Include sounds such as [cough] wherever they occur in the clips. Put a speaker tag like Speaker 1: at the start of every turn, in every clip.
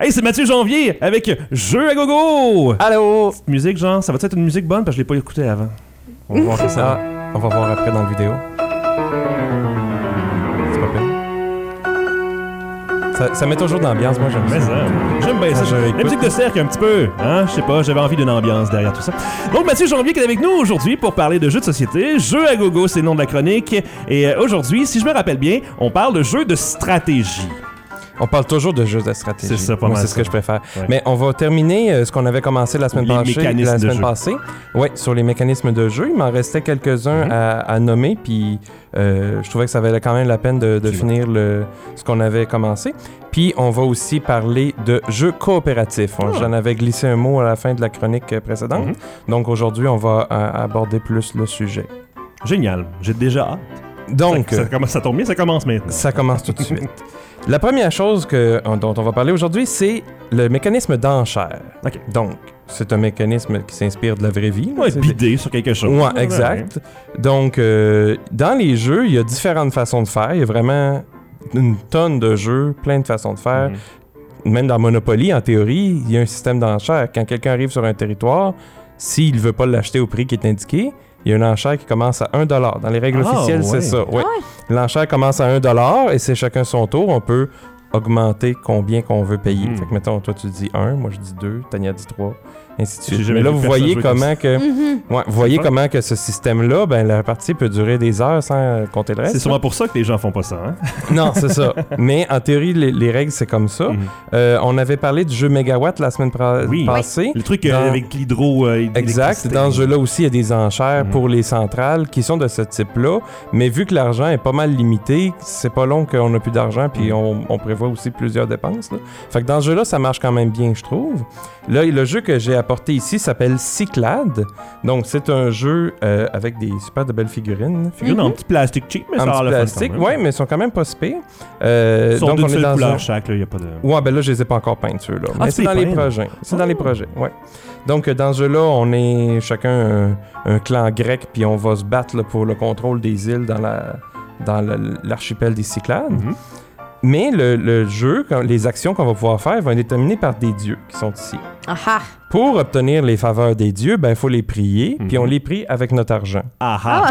Speaker 1: Hey, c'est Mathieu Janvier avec Jeu à gogo!
Speaker 2: Allô?
Speaker 1: Petite musique, genre, ça va être une musique bonne? Parce que je l'ai pas écouté avant.
Speaker 2: On va voir ça. On va voir après dans la vidéo. C'est pas pire. Ça, ça met toujours de l'ambiance, moi j'aime
Speaker 1: Mais
Speaker 2: ça.
Speaker 1: j'aime bien ça. La musique de cercle un petit peu, hein? Je sais pas, j'avais envie d'une ambiance derrière tout ça. Donc Mathieu Janvier qui est avec nous aujourd'hui pour parler de jeux de société. Jeu à gogo, c'est le nom de la chronique. Et euh, aujourd'hui, si je me rappelle bien, on parle de jeux de stratégie.
Speaker 2: On parle toujours de jeux de stratégie.
Speaker 1: C'est ça, pas
Speaker 2: Moi,
Speaker 1: mal
Speaker 2: c'est ce que je préfère.
Speaker 1: Ouais.
Speaker 2: Mais on va terminer euh, ce qu'on avait commencé la semaine La
Speaker 1: de
Speaker 2: semaine
Speaker 1: jeu.
Speaker 2: passée. Oui, sur les mécanismes de jeu. Il m'en restait quelques-uns
Speaker 1: Mhm.
Speaker 2: à, à nommer. Puis euh, je trouvais que ça valait quand même la peine de, finir le, ce qu'on avait commencé. Puis on va aussi parler de jeux coopératifs.
Speaker 1: Ah.
Speaker 2: J'en avais glissé un mot à la fin de la chronique précédente.
Speaker 1: Mhm.
Speaker 2: Donc aujourd'hui, on va euh, aborder plus le sujet.
Speaker 1: Génial, j'ai déjà hâte.
Speaker 2: Donc,
Speaker 1: ça, ça, commence- ça tombe bien, ça commence maintenant.
Speaker 2: Ça commence tout de suite. La première chose que, dont on va parler aujourd'hui, c'est le mécanisme d'enchère. Donc, c'est un mécanisme qui s'inspire de la vraie vie.
Speaker 1: Ouais, bidé sur quelque chose.
Speaker 2: Ouais, exact. Donc, euh, dans les jeux, il y a différentes façons de faire. Il y a vraiment une tonne de jeux, plein de façons de faire.
Speaker 1: Mhm.
Speaker 2: Même dans Monopoly, en théorie, il y a un système d'enchère. Quand quelqu'un arrive sur un territoire, s'il ne veut pas l'acheter au prix qui est indiqué, il y a une enchère qui commence à 1 Dans les règles
Speaker 1: Ah,
Speaker 2: officielles,
Speaker 1: ouais.
Speaker 2: c'est ça. ouais. L'enchère commence à 1 et c'est chacun son tour. On peut augmenter combien qu'on veut payer.
Speaker 1: Mhm.
Speaker 2: Fait que, mettons, toi, tu dis 1, moi, je dis 2, Tania dit 3, ainsi de
Speaker 1: J'ai
Speaker 2: suite.
Speaker 1: jamais
Speaker 2: Mais là, vous voyez comment que...
Speaker 3: Mhm.
Speaker 2: Ouais, vous voyez comment que ce système-là, ben, la partie peut durer des heures sans compter le reste.
Speaker 1: C'est sûrement pour ça que les gens font pas ça, hein? [laughs]
Speaker 2: Non, c'est ça. Mais en théorie, les, les règles, c'est comme ça.
Speaker 1: Mhm.
Speaker 2: Euh, on avait parlé du jeu Megawatt la semaine pra-
Speaker 1: Oui.
Speaker 2: passée.
Speaker 1: Le truc euh,
Speaker 2: Dans-
Speaker 1: avec l'hydro. euh,
Speaker 2: Exact. Dans ce jeu-là aussi, il y a des enchères
Speaker 1: Mhm.
Speaker 2: pour les centrales qui sont de ce type-là. Mais vu que l'argent est pas mal limité, c'est pas long qu'on n'a plus d'argent, puis on, on prévoit aussi plusieurs dépenses. là. Fait que dans ce jeu-là, ça marche quand même bien, je trouve. Là, le jeu que j'ai apporté ici s'appelle Cyclade. Donc, c'est un jeu euh, avec des super de belles figurines.
Speaker 1: Figurine en petit plastique cheap, mais
Speaker 2: en
Speaker 1: ça a
Speaker 2: petit plastique,
Speaker 1: même.
Speaker 2: ouais, mais ils sont quand même pas si pires. Euh,
Speaker 1: sont
Speaker 2: donc, on est dans
Speaker 1: couleur
Speaker 2: un...
Speaker 1: chaque, là, y a pas de...
Speaker 2: Ouais, ben là, je les ai pas encore peints, ceux-là.
Speaker 1: Ah,
Speaker 2: Mais c'est dans les projets. C'est dans les
Speaker 1: Oh.
Speaker 2: projets, ouais. Donc, dans ce jeu-là, on est chacun un, un clan grec, puis on va se battre là, pour le contrôle des îles dans la dans le- l'archipel des Cyclades.
Speaker 1: Mhm.
Speaker 2: Mais le, le jeu, les actions qu'on va pouvoir faire vont être déterminées par des dieux qui sont ici.
Speaker 3: Ah ah.
Speaker 2: Pour obtenir les faveurs des dieux, ben il faut les prier, puis
Speaker 1: Mhm.
Speaker 2: on les prie avec notre argent.
Speaker 1: Ah
Speaker 3: Ah,
Speaker 1: ah!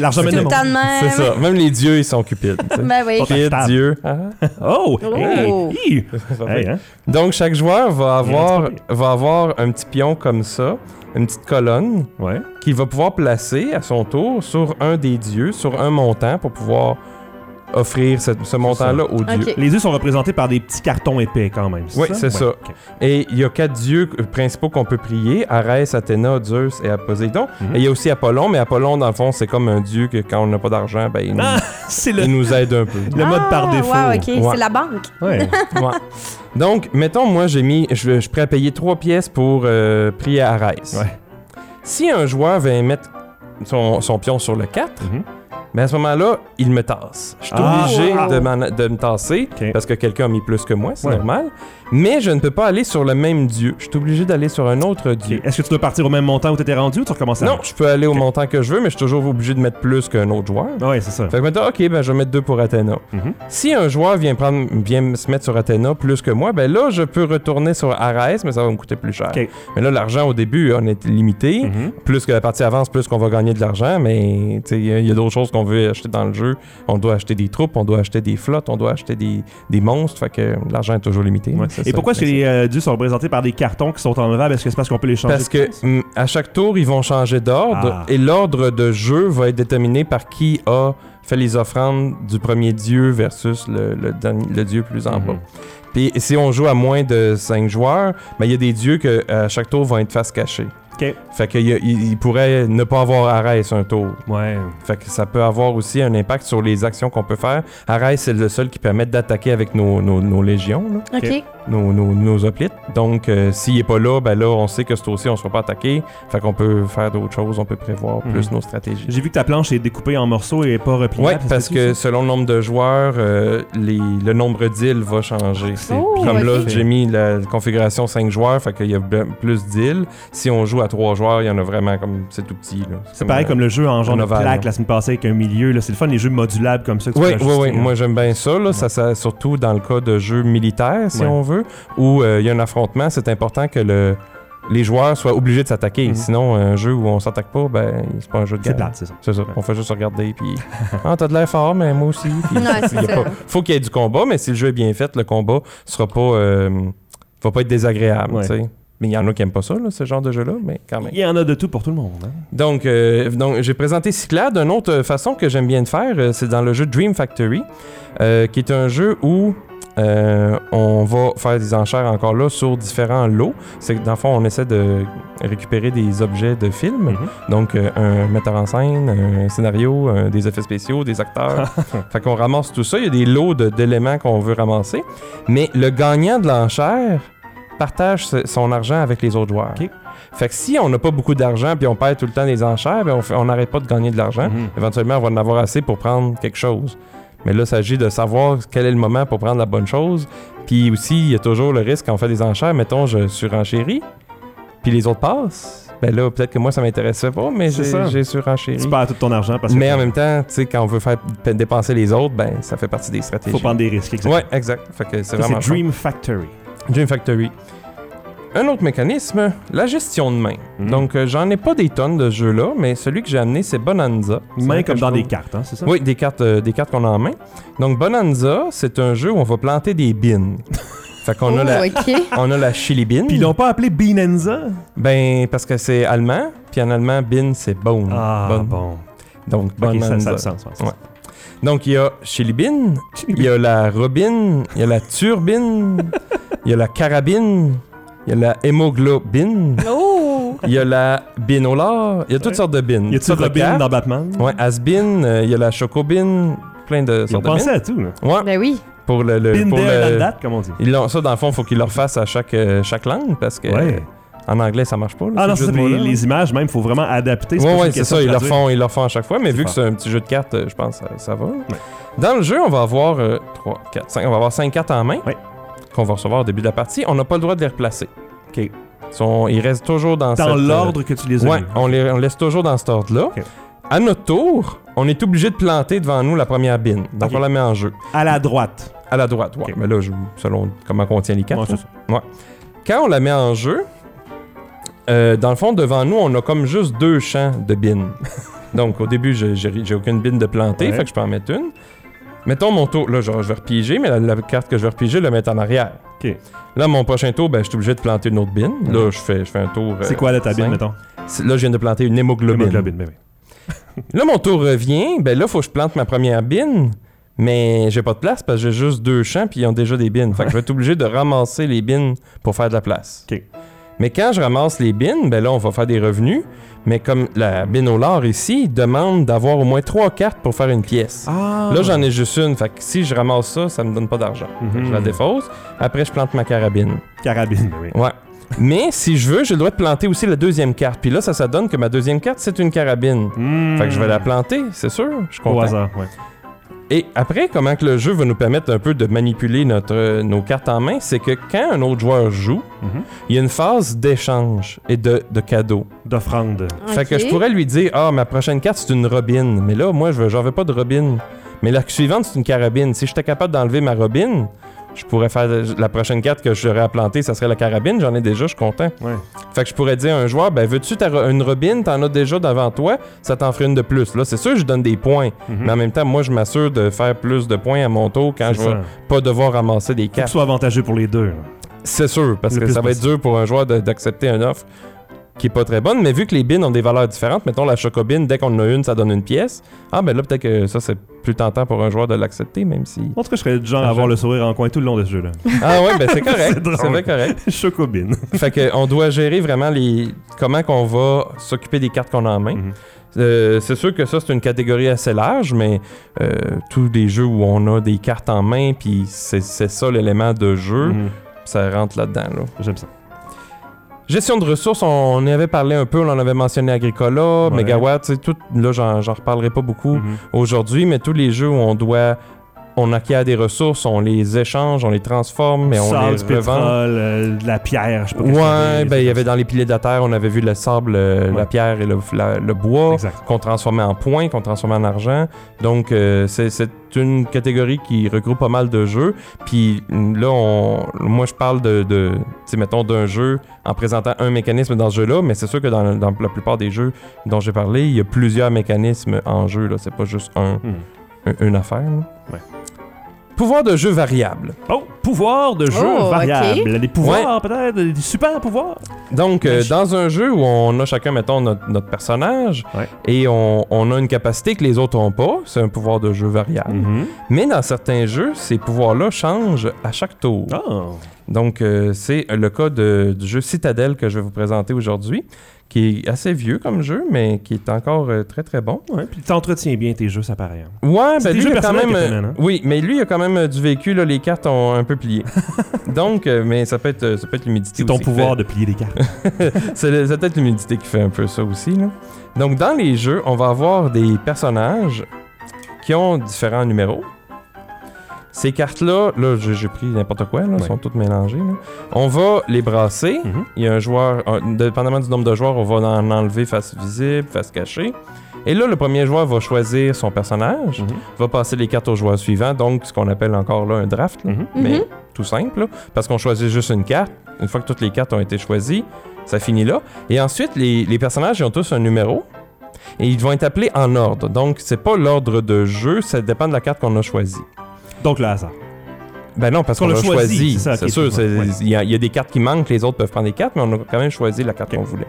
Speaker 1: L'argent
Speaker 3: c'est
Speaker 1: mène
Speaker 3: tout
Speaker 1: le
Speaker 3: le
Speaker 1: monde.
Speaker 3: temps de même.
Speaker 2: C'est ça. Même les dieux, ils sont cupides. [laughs]
Speaker 3: Ben oui.
Speaker 1: Pas
Speaker 2: Cupide,
Speaker 1: achetable.
Speaker 2: dieu. Ah,
Speaker 1: Oh!
Speaker 3: Oh.
Speaker 1: Hey! Hey, hein?
Speaker 2: Donc, chaque joueur va avoir, va avoir un petit pion comme ça, une petite colonne,
Speaker 1: Ouais.
Speaker 2: qu'il va pouvoir placer à son tour sur un des dieux, sur un montant, pour pouvoir offrir ce, ce montant-là aux dieux.
Speaker 1: Les yeux sont représentés par des petits cartons épais quand même.
Speaker 2: Oui, c'est ça. Et il y a quatre dieux principaux qu'on peut prier, Arès, Athéna, Zeus et Poséidon.
Speaker 1: Mhm.
Speaker 2: Et il y a aussi Apollon, mais Apollon, dans le fond, c'est comme un dieu que quand on n'a pas d'argent, ben, il, nous,
Speaker 1: Ah, [laughs] c'est le,
Speaker 2: il nous aide un peu.
Speaker 1: le mode par
Speaker 3: Ah,
Speaker 1: défaut.
Speaker 3: wow, ok,
Speaker 2: Ouais.
Speaker 3: c'est la banque.
Speaker 1: Ouais. [laughs]
Speaker 2: Ouais. Donc, mettons, moi, j'ai mis, je, je suis prêt à payer trois pièces pour euh, prier à Arès.
Speaker 1: Ouais.
Speaker 2: Si un joueur vient mettre son, son pion sur le 4,
Speaker 1: Mhm.
Speaker 2: Mais à ce moment-là, il me tasse. Je suis
Speaker 1: Ah.
Speaker 2: obligé de, m'en- de me tasser
Speaker 1: Ok.
Speaker 2: parce que quelqu'un a mis plus que moi, c'est
Speaker 1: Ouais.
Speaker 2: normal. Mais je ne peux pas aller sur le même dieu. Je suis obligé d'aller sur un autre dieu.
Speaker 1: Est-ce que tu dois partir au même montant où tu étais rendu ou tu recommences à.
Speaker 2: Non, je peux aller au montant que je veux, mais je suis toujours obligé de mettre plus qu'un autre joueur.
Speaker 1: Ouais, c'est ça.
Speaker 2: Fait que maintenant, ok, ben je vais mettre deux pour Athéna.
Speaker 1: Mhm.
Speaker 2: Si un joueur vient prendre, vient se mettre sur Athéna plus que moi, ben là, je peux retourner sur Arès, mais ça va me coûter plus cher. Mais là, l'argent au début, on est limité.
Speaker 1: Mhm.
Speaker 2: Plus que la partie avance, plus qu'on va gagner de l'argent, mais il y a- d'autres choses qu'on veut acheter dans le jeu. On doit acheter des troupes, on doit acheter des flottes, on doit acheter des, des monstres, fait que l'argent est toujours limité.
Speaker 1: Ouais. Et pourquoi est-ce que les euh, dieux sont représentés par des cartons qui sont enlevables? Est-ce que c'est parce qu'on peut les changer
Speaker 2: Parce que hum, à chaque tour, ils vont changer d'ordre
Speaker 1: Ah.
Speaker 2: et l'ordre de jeu va être déterminé par qui a fait les offrandes du premier dieu versus le, le dernier- le dieu plus en
Speaker 1: Mhm.
Speaker 2: bas. Puis si on joue à moins de 5 joueurs, ben, il y a des dieux que à chaque tour vont être face cachée.
Speaker 1: Ok.
Speaker 2: Fait qu'il pourrait ne pas avoir Arès un tour.
Speaker 1: Ouais.
Speaker 2: Fait que ça peut avoir aussi un impact sur les actions qu'on peut faire. Arès, c'est le seul qui permet d'attaquer avec nos, nos- nos légions, là,
Speaker 3: Ok.
Speaker 2: nos, nos, nos hoplites. Donc, euh, s'il est pas là, ben là, on sait que ce tour-ci, on ne sera pas attaqué. Fait qu'on peut faire d'autres choses, on peut prévoir
Speaker 1: Mhm.
Speaker 2: plus nos stratégies.
Speaker 1: J'ai vu que ta planche est découpée en morceaux et pas repliable.
Speaker 2: Ouais,
Speaker 1: ça se
Speaker 2: parce que
Speaker 1: ça?
Speaker 2: selon le nombre de joueurs, euh, les- le nombre d'îles va changer.
Speaker 3: Oh,
Speaker 2: Comme là, j'ai mis la configuration 5 joueurs, fait qu'il y a plus d'îles. Si on joue à 3 joueurs, il y en a vraiment comme. C'est tout petit. là.
Speaker 1: C'est pareil comme le jeu en genre de plaque
Speaker 2: là.
Speaker 1: la semaine passée avec un milieu. là. C'est le fun, les jeux modulables comme ça. que
Speaker 2: Oui, oui, oui.
Speaker 1: là.
Speaker 2: Moi, j'aime bien ça, là. Ça, ça. Surtout dans le cas de jeux militaires, si
Speaker 1: Ouais.
Speaker 2: on veut, où euh, il y a un affrontement, c'est important que le, les joueurs soient obligés de s'attaquer.
Speaker 1: Mhm.
Speaker 2: Sinon, un jeu où on s'attaque pas, ben, c'est pas un jeu de
Speaker 1: C'est
Speaker 2: guerre.
Speaker 1: c'est ça.
Speaker 2: C'est ça. On fait juste regarder, puis. [laughs] ah, t'as de l'air fort, mais moi aussi. Puis, [laughs] il pas- faut qu'il y ait du combat, mais si le jeu est bien fait, le combat sera pas. euh, va pas être désagréable,
Speaker 1: Ouais.
Speaker 2: Mais il y en a qui aiment pas ça, là, ce genre de jeu-là, mais quand même.
Speaker 1: Il y en a de tout pour tout le monde. hein.
Speaker 2: Donc, euh, donc j'ai présenté Cyclade. Une autre façon que j'aime bien de faire, euh, c'est dans le jeu Dream Factory, euh, qui est un jeu où euh, on va faire des enchères encore là sur différents lots. C'est que dans le fond, on essaie de récupérer des objets de films.
Speaker 1: Mhm.
Speaker 2: Donc, euh, un metteur en scène, un scénario, euh, des effets spéciaux, des acteurs. [laughs] fait qu'on ramasse tout ça. Il y a des lots de- d'éléments qu'on veut ramasser. Mais le gagnant de l'enchère partage son argent avec les autres joueurs.
Speaker 1: Ok.
Speaker 2: Fait que si on n'a pas beaucoup d'argent puis on perd tout le temps les enchères, ben on n'arrête pas de gagner de l'argent.
Speaker 1: Mhm.
Speaker 2: Éventuellement, on va en avoir assez pour prendre quelque chose. Mais là, il s'agit de savoir quel est le moment pour prendre la bonne chose. Puis aussi, il y a toujours le risque quand on fait des enchères. Mettons, je surenchéris, puis les autres passent. Ben là, peut-être que moi, ça m'intéressait pas, mais j'ai surenchéri.
Speaker 1: Tu perds tout ton argent parce que
Speaker 2: Mais en même temps, tu sais, quand on veut faire dépenser les autres, ben ça fait partie des stratégies.
Speaker 1: faut prendre des risques. exactement.
Speaker 2: Ouais, exact. Fait que c'est vraiment
Speaker 1: c'est. Dream Factory.
Speaker 2: Dream Factory. Un autre mécanisme, la gestion de main.
Speaker 1: Mhm.
Speaker 2: Donc, euh, j'en ai pas des tonnes de ce jeux-là, mais celui que j'ai amené, c'est Bonanza. C'est
Speaker 1: Main comme dans des cartes, hein, c'est ça?
Speaker 2: Oui, des cartes, euh, des cartes qu'on a en main. Donc, Bonanza, c'est un jeu où on va planter des bines. [laughs] fait qu'on a,
Speaker 3: Oh,
Speaker 2: la, [laughs] on a la chili bean.
Speaker 1: Puis ils l'ont pas appelé Binenza?
Speaker 2: Ben, parce que c'est allemand, puis en allemand, bin, c'est bone.
Speaker 1: Ah,
Speaker 2: Bonne.
Speaker 1: bon.
Speaker 2: Donc,
Speaker 1: Ok, ça, ça
Speaker 2: Bonanza.
Speaker 1: a du sens. ouais, c'est
Speaker 2: Ouais. Donc, il y a chili bean, il y a la robine, il y a la turbine, il y a la carabine, il y a la hémoglobine,
Speaker 3: Oh!
Speaker 2: il y a la binolar, il y a toutes sortes de bines.
Speaker 1: Y a-tu
Speaker 2: Toutes sortes de
Speaker 1: Robin
Speaker 2: cartes.
Speaker 1: dans Batman?
Speaker 2: Ouais, Asbin, euh, il y a la chocobine, plein de
Speaker 1: Ils ont
Speaker 2: sortes de
Speaker 1: pensé
Speaker 2: bines.
Speaker 1: à tout, là.
Speaker 2: Ouais,
Speaker 3: Ben oui.
Speaker 2: pour le... le
Speaker 1: Been
Speaker 2: pour
Speaker 1: there,
Speaker 2: le-
Speaker 1: done that, comme on dit.
Speaker 2: Ils l'ont, ça, dans le fond, il faut qu'ils le refassent à chaque, euh, chaque langue parce que
Speaker 1: Ouais.
Speaker 2: En anglais, ça marche pas. là,
Speaker 1: Ah non, c'est les, images, même, faut vraiment adapter.
Speaker 2: ouais,
Speaker 1: une
Speaker 2: c'est ça, ils le font, ils le font à chaque fois, mais vu que c'est un petit jeu de cartes, euh, je pense que ça, ça va. Dans le jeu, on va avoir 3, 4, 5, on va avoir 5 cartes en main
Speaker 1: Ouais.
Speaker 2: qu'on va recevoir au début de la partie. On n'a pas le droit de les replacer.
Speaker 1: OK.
Speaker 2: Ils, sont- ils restent toujours dans,
Speaker 1: Dans
Speaker 2: euh,
Speaker 1: l'ordre que tu les as
Speaker 2: Ouais,
Speaker 1: mis.
Speaker 2: on, les, on laisse toujours dans cet ordre-là. À notre tour, on est obligé de planter devant nous la première bine. Donc on la met en jeu.
Speaker 1: À la droite.
Speaker 2: À la droite.
Speaker 1: Ok.
Speaker 2: Mais là, je- selon comment on tient les cartes.
Speaker 1: Ouais, ça.
Speaker 2: Quand on la met en jeu, euh, dans le fond, devant nous, on a comme juste deux champs de bines. [laughs] Donc, au début, j'ai- aucune bine de planter,
Speaker 1: Ouais.
Speaker 2: fait que je peux en mettre une. Mettons mon tour, là, genre, je vais repiger, mais la, la carte que je vais repiger, je la mettre en arrière.
Speaker 1: OK.
Speaker 2: Là, mon prochain tour, ben, je suis obligé de planter une autre bine. Là, je fais, je fais un tour.
Speaker 1: C'est
Speaker 2: euh,
Speaker 1: quoi la ta bine, mettons?
Speaker 2: C'est- Là, je viens de planter une hémoglobine.
Speaker 1: Hémoglobine, ben oui. [laughs]
Speaker 2: Là, mon tour revient. Ben là, faut que je plante ma première bine. Mais j'ai pas de place parce que j'ai juste deux champs puis ils ont déjà des bines. Fait que je vais être obligé de ramasser les bines pour faire de la place.
Speaker 1: OK.
Speaker 2: Mais quand je ramasse les bines, ben là, on va faire des revenus. Mais comme la bine au lard ici demande d'avoir au moins trois cartes pour faire une pièce.
Speaker 1: Ah!
Speaker 2: Là, j'en ai juste une. Fait que si je ramasse ça, ça me donne pas d'argent.
Speaker 1: Mhm.
Speaker 2: Je la défausse. Après, je plante ma carabine.
Speaker 1: Carabine, oui.
Speaker 2: Ouais. Mais si je veux, j'ai le droit de planter aussi la deuxième carte. Puis là, ça, ça donne que ma deuxième carte, c'est une carabine.
Speaker 1: Hmm.
Speaker 2: Fait que je vais la planter, c'est sûr. Je suis
Speaker 1: Au hasard, ouais.
Speaker 2: Et après, comment que le jeu va nous permettre un peu de manipuler notre, euh, nos cartes en main, c'est que quand un autre joueur joue,
Speaker 1: Mhm.
Speaker 2: il y a une phase d'échange et de, de cadeau.
Speaker 1: D'offrande.
Speaker 2: Fait que je pourrais lui dire, ah, ma prochaine carte, c'est une robine. Mais là, moi, je veux- j'en veux pas de robine. Mais la suivante, c'est une carabine. Si j'étais capable d'enlever ma robine, je pourrais faire la prochaine carte que j'aurais à planter, ça serait la carabine. J'en ai déjà, je suis content.
Speaker 1: Ouais.
Speaker 2: Fait que je pourrais dire à un joueur, ben veux-tu une robine, t'en as déjà devant toi, ça t'en ferait une de plus. Là, c'est sûr, je donne des points.
Speaker 1: Mhm.
Speaker 2: Mais en même temps, moi, je m'assure de faire plus de points à mon tour quand je vais
Speaker 1: ça.
Speaker 2: pas devoir ramasser des
Speaker 1: Faut que
Speaker 2: cartes.
Speaker 1: ce soit avantageux pour les deux.
Speaker 2: C'est sûr, parce
Speaker 1: Le
Speaker 2: que ça va être
Speaker 1: possible.
Speaker 2: dur pour un joueur d'accepter une offre qui est pas très bonne. Mais vu que les bines ont des valeurs différentes, mettons la chocobine, dès qu'on en a une, ça donne une pièce. Ah, ben là, peut-être que ça, c'est plus tentant pour un joueur de l'accepter, même si.
Speaker 1: En tout cas, je serais du genre à avoir le sourire en coin tout le long de ce jeu-là.
Speaker 2: Ah, ouais, ben c'est [laughs] correct.
Speaker 1: C'est
Speaker 2: vrai correct. [laughs]
Speaker 1: Chocobine.
Speaker 2: fait que on doit gérer vraiment les comment qu'on va s'occuper des cartes qu'on a en main.
Speaker 1: Mhm.
Speaker 2: Euh, c'est sûr que ça, c'est une catégorie assez large, mais euh, tous les jeux où on a des cartes en main, puis c'est c'est ça l'élément de jeu,
Speaker 1: Mhm.
Speaker 2: ça rentre là-dedans. Là.
Speaker 1: J'aime ça.
Speaker 2: Gestion de ressources, on y avait parlé un peu, on en avait mentionné Agricola,
Speaker 1: Ouais.
Speaker 2: Megawatt, tout, là, j'en j'en reparlerai pas beaucoup
Speaker 1: Mhm.
Speaker 2: aujourd'hui, mais tous les jeux où on doit on acquiert des ressources, on les échange, on les transforme et on les
Speaker 1: pétrole,
Speaker 2: revend.
Speaker 1: euh, de la pierre, je sais pas.
Speaker 2: Ouais, ben il y avait dans les piliers de la terre, on avait vu le sable, euh,
Speaker 1: Ouais.
Speaker 2: la pierre et le, la- le bois qu'on transformait en points, qu'on transformait en argent. Donc euh, c'est une catégorie qui regroupe pas mal de jeux. Puis là, on, moi je parle de, de mettons d'un jeu en présentant un mécanisme dans ce jeu-là, mais c'est sûr que dans, dans la plupart des jeux dont j'ai parlé, il y a plusieurs mécanismes en jeu. Là, c'est pas juste un,
Speaker 1: Hmm.
Speaker 2: Un- une affaire. là.
Speaker 1: Ouais.
Speaker 2: Pouvoir de jeu variable.
Speaker 1: Oh, pouvoir de jeu
Speaker 3: Oh,
Speaker 1: variable. Des pouvoirs, peut-être, des super pouvoirs?
Speaker 2: Donc, euh, dans un jeu où on a chacun, mettons, notre, notre personnage,
Speaker 1: Ouais.
Speaker 2: et on, on a une capacité que les autres n'ont pas, c'est un pouvoir de jeu variable.
Speaker 1: Mhm.
Speaker 2: Mais dans certains jeux, ces pouvoirs-là changent à chaque tour.
Speaker 1: Ah.
Speaker 2: Donc, euh, c'est le cas de- du jeu Citadel que je vais vous présenter aujourd'hui, qui est assez vieux comme jeu, mais qui est encore euh, très très bon.
Speaker 1: Ouais, puis t'entretiens bien tes jeux, ça paraît. hein.
Speaker 2: Ouais, ben lui,
Speaker 1: jeux
Speaker 2: il a quand même. euh,
Speaker 1: hein?
Speaker 2: Oui, mais lui, il a quand même euh, du vécu, là, les cartes ont un peu plié. [laughs] Donc, euh, mais ça peut être, ça peut être l'humidité.
Speaker 1: C'est ton pouvoir
Speaker 2: fait-
Speaker 1: de plier les cartes. [laughs]
Speaker 2: c'est peut-être l'humidité qui fait un peu ça aussi. Là. Donc, dans les jeux, on va avoir des personnages qui ont différents numéros. Ces cartes-là, là, j'ai j'ai pris n'importe quoi, là,
Speaker 1: Ouais.
Speaker 2: sont toutes mélangées. là. On va les brasser.
Speaker 1: Mhm.
Speaker 2: Il y a un joueur, euh, dépendamment du nombre de joueurs, on va en enlever face visible, face cachée. Et là, le premier joueur va choisir son personnage,
Speaker 1: Mhm.
Speaker 2: va passer les cartes au joueur suivant, donc ce qu'on appelle encore là un draft. là
Speaker 1: Mhm.
Speaker 2: mais tout simple, là, parce qu'on choisit juste une carte. Une fois que toutes les cartes ont été choisies, ça finit là. Et ensuite, les, les personnages ils ont tous un numéro. Et ils vont être appelés en ordre. Donc, c'est pas l'ordre de jeu, ça dépend de la carte qu'on a choisie.
Speaker 1: Donc le hasard.
Speaker 2: Ben non, parce
Speaker 1: Qu'on
Speaker 2: qu'on
Speaker 1: l'a choisi, c'est
Speaker 2: sûr,
Speaker 1: ouais.
Speaker 2: il y, a- il y a des cartes qui manquent, les autres peuvent prendre des cartes, mais on a quand même choisi la carte qu'on voulait.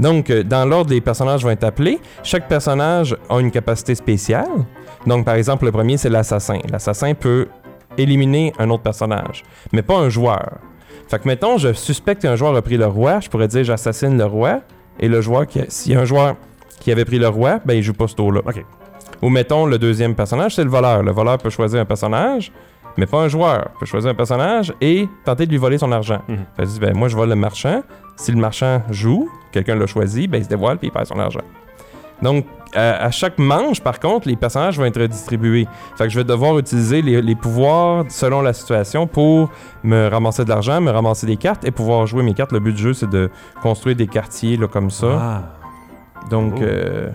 Speaker 2: Donc, euh, dans l'ordre, les personnages vont être appelés. Chaque personnage a une capacité spéciale. Donc, par exemple, le premier, c'est l'assassin. L'assassin peut éliminer un autre personnage, mais pas un joueur. Fait que, mettons, je suspecte qu'un joueur a pris le roi, je pourrais dire j'assassine le roi, et le joueur, qui a- s'il y a un joueur qui avait pris le roi, ben il joue pas ce tour-là.
Speaker 1: Ok.
Speaker 2: Ou mettons, le deuxième personnage, c'est le voleur. Le voleur peut choisir un personnage, mais pas un joueur. Il peut choisir un personnage et tenter de lui voler son argent. Fait qu'il dit, ben, moi, je vole le marchand. Si le marchand joue, quelqu'un l'a choisi, ben, il se dévoile puis il perd son argent. Donc, à, à chaque manche, par contre, les personnages vont être redistribués. Fait que je vais devoir utiliser les, les pouvoirs selon la situation pour me ramasser de l'argent, me ramasser des cartes et pouvoir jouer mes cartes. Le but du jeu, c'est de construire des quartiers là, comme ça.
Speaker 1: Ah.
Speaker 2: Donc,
Speaker 1: Oh.
Speaker 2: euh,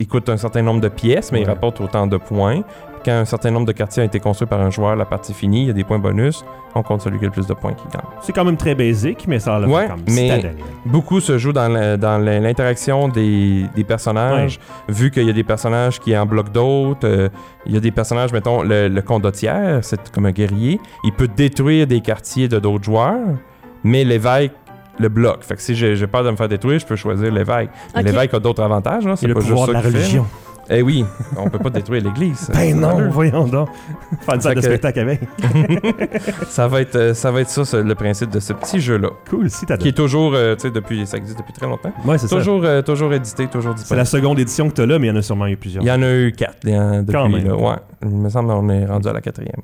Speaker 2: il coûte un certain nombre de pièces, mais il rapporte autant de points. Quand un certain nombre de quartiers a été construit par un joueur, la partie finie, il y a des points bonus. On compte celui qui a le plus de points qui gagne.
Speaker 1: C'est quand même très basique, mais ça a l'air
Speaker 2: Ouais, mais-
Speaker 1: citadelle.
Speaker 2: Beaucoup se joue dans l'interaction des, des personnages, vu qu'il y a des personnages qui en bloquent d'autres. euh, il y a des personnages, mettons, le, le condottière, c'est comme un guerrier. Il peut détruire des quartiers de d'autres joueurs, mais l'évêque le bloque. Fait que si j'ai j'ai peur de me faire détruire, je peux choisir l'évêque. Mais
Speaker 3: Ok.
Speaker 2: L'évêque a d'autres avantages, là.
Speaker 1: Et
Speaker 2: C'est
Speaker 1: le
Speaker 2: pas juste
Speaker 1: pouvoir de
Speaker 2: ça
Speaker 1: la
Speaker 2: fait, là.
Speaker 1: religion.
Speaker 2: Eh oui, on peut pas détruire l'église. [laughs]
Speaker 1: Ben non, voyons donc. Faire une salle de
Speaker 2: Fait que-
Speaker 1: spectacle avec. [laughs]
Speaker 2: Ça va être, euh, ça va être ça, le principe de ce petit jeu-là.
Speaker 1: Cool,
Speaker 2: Qui
Speaker 1: citadelle.
Speaker 2: est toujours, euh, tu sais, depuis, ça existe depuis très longtemps.
Speaker 1: Ouais, c'est ça.
Speaker 2: Toujours, euh, toujours édité, toujours
Speaker 1: C'est
Speaker 2: disponible.
Speaker 1: la seconde édition que t'as là, mais il y en a sûrement eu plusieurs.
Speaker 2: Il y en a eu quatre il y en a depuis,
Speaker 1: Quand même.
Speaker 2: là. Ouais, il me semble qu'on est rendu à la quatrième.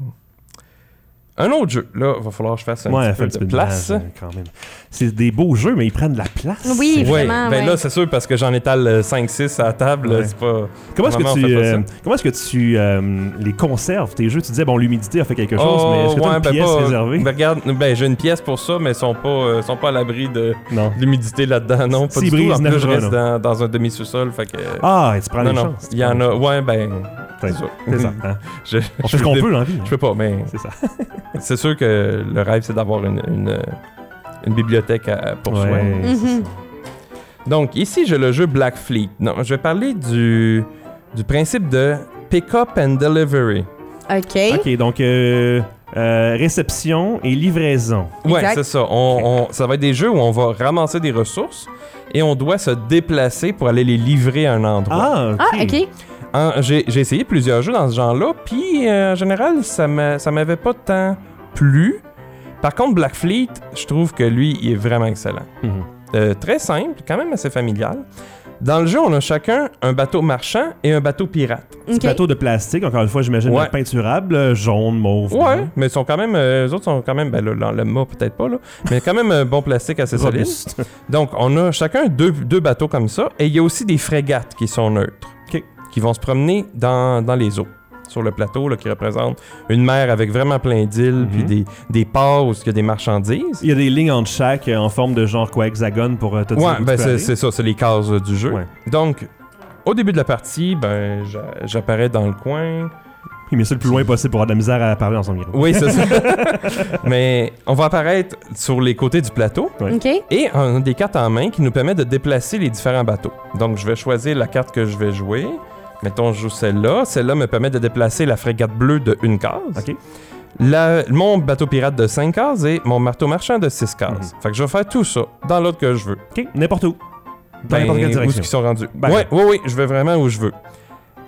Speaker 2: Un autre jeu, là, il va falloir que je fasse un
Speaker 1: ouais,
Speaker 2: petit peu
Speaker 1: un petit
Speaker 2: de
Speaker 1: peu
Speaker 2: place.
Speaker 1: de place, euh, quand même. C'est des beaux jeux, mais ils prennent de la place.
Speaker 3: Oui,
Speaker 2: Ouais,
Speaker 3: Vraiment,
Speaker 2: ben là, c'est sûr, parce que j'en étale euh, 5-6 à la table,
Speaker 1: Ouais.
Speaker 2: c'est pas...
Speaker 1: Comment est-ce que tu, euh, comment est-ce que tu euh, les conserves tes jeux Tu disais bon l'humidité a fait quelque chose,
Speaker 2: Oh,
Speaker 1: mais est-ce que tu as une
Speaker 2: ben
Speaker 1: pièce
Speaker 2: pas-
Speaker 1: réservée?
Speaker 2: Ben regarde, ben j'ai une pièce pour ça, mais ils sont pas, euh, sont pas à l'abri de l'humidité là-dedans, non, pas
Speaker 1: S'ils
Speaker 2: du tout.
Speaker 1: brisent,
Speaker 2: En plus, je reste
Speaker 1: non.
Speaker 2: dans, dans un demi-sous-sol.
Speaker 1: Ah, et tu prends chances. tu
Speaker 2: il y en a... Ouais, ben... [laughs]
Speaker 1: C'est
Speaker 2: ça.
Speaker 1: c'est ça. hein.
Speaker 2: Je,
Speaker 1: On
Speaker 2: je
Speaker 1: fait ce qu'on peut dans la vie. hein.
Speaker 2: Je peux pas, mais
Speaker 1: C'est ça. [laughs]
Speaker 2: c'est sûr que le rêve, c'est d'avoir une, une, une bibliothèque à- pour soi.
Speaker 1: Ouais,
Speaker 3: Mhm.
Speaker 1: ça.
Speaker 2: Donc, ici, j'ai le jeu Black Fleet. Non, je vais parler du, du principe de pick-up and delivery.
Speaker 3: OK.
Speaker 1: Ok, donc euh, euh, réception et livraison.
Speaker 2: Ouais, c'est ça. On, on- ça va être des jeux où on va ramasser des ressources et on doit se déplacer pour aller les livrer à un endroit.
Speaker 1: Ah, ok.
Speaker 3: Ah, OK.
Speaker 2: En- J'ai j'ai essayé plusieurs jeux dans ce genre-là, puis euh, en général, ça m'a- ça m'avait pas tant plu. Par contre, Black Fleet, je trouve que lui, il est vraiment excellent.
Speaker 1: Mhm.
Speaker 2: Euh, très simple, quand même assez familial. Dans le jeu, on a chacun un bateau marchand et un bateau pirate.
Speaker 1: Petit
Speaker 3: OK.
Speaker 1: plateau de plastique, encore une fois, j'imagine
Speaker 2: Ouais.
Speaker 1: peinturable, euh, jaune, mauve.
Speaker 2: Ouais, mais ils sont quand même, euh, les autres sont quand même, ben là, le, le mât peut-être pas là, mais quand même un bon plastique assez solide. Donc, on a chacun deux, deux bateaux comme ça, et il y a aussi des frégates qui sont neutres. Qui vont se promener dans, dans les eaux. sur le plateau là, qui représente une mer avec vraiment plein d'îles, puis
Speaker 1: Mhm.
Speaker 2: des, des ports où il y a des marchandises.
Speaker 1: Il y a des lignes entre chaque euh, en forme de genre quoi, hexagone pour euh, te dire
Speaker 2: Ouais, ben c'est ça, c'est les cases euh, du jeu.
Speaker 1: Ouais.
Speaker 2: Donc, au début de la partie, ben j'a- j'apparais dans le coin.
Speaker 1: Il met ça le plus loin possible pour avoir de la misère à parler dans son micro.
Speaker 2: Oui, c'est ça. [laughs] Mais on va apparaître sur les côtés du plateau.
Speaker 1: Ouais.
Speaker 3: OK.
Speaker 2: Et on a des cartes en main qui nous permettent de déplacer les différents bateaux. Donc, je vais choisir la carte que je vais jouer. Mettons, je joue celle-là. Celle-là me permet de déplacer la frégate bleue de une case.
Speaker 1: Ok.
Speaker 2: La- mon bateau pirate de 5 cases et mon marteau marchand de 6 cases. Fait que je vais faire tout ça dans l'ordre que je veux.
Speaker 1: Ok, n'importe où. Dans
Speaker 2: Ben,
Speaker 1: n'importe quelle
Speaker 2: où
Speaker 1: direction.
Speaker 2: qu'ils sont rendus?
Speaker 1: Ben,
Speaker 2: ouais, oui, oui, je vais vraiment où je veux.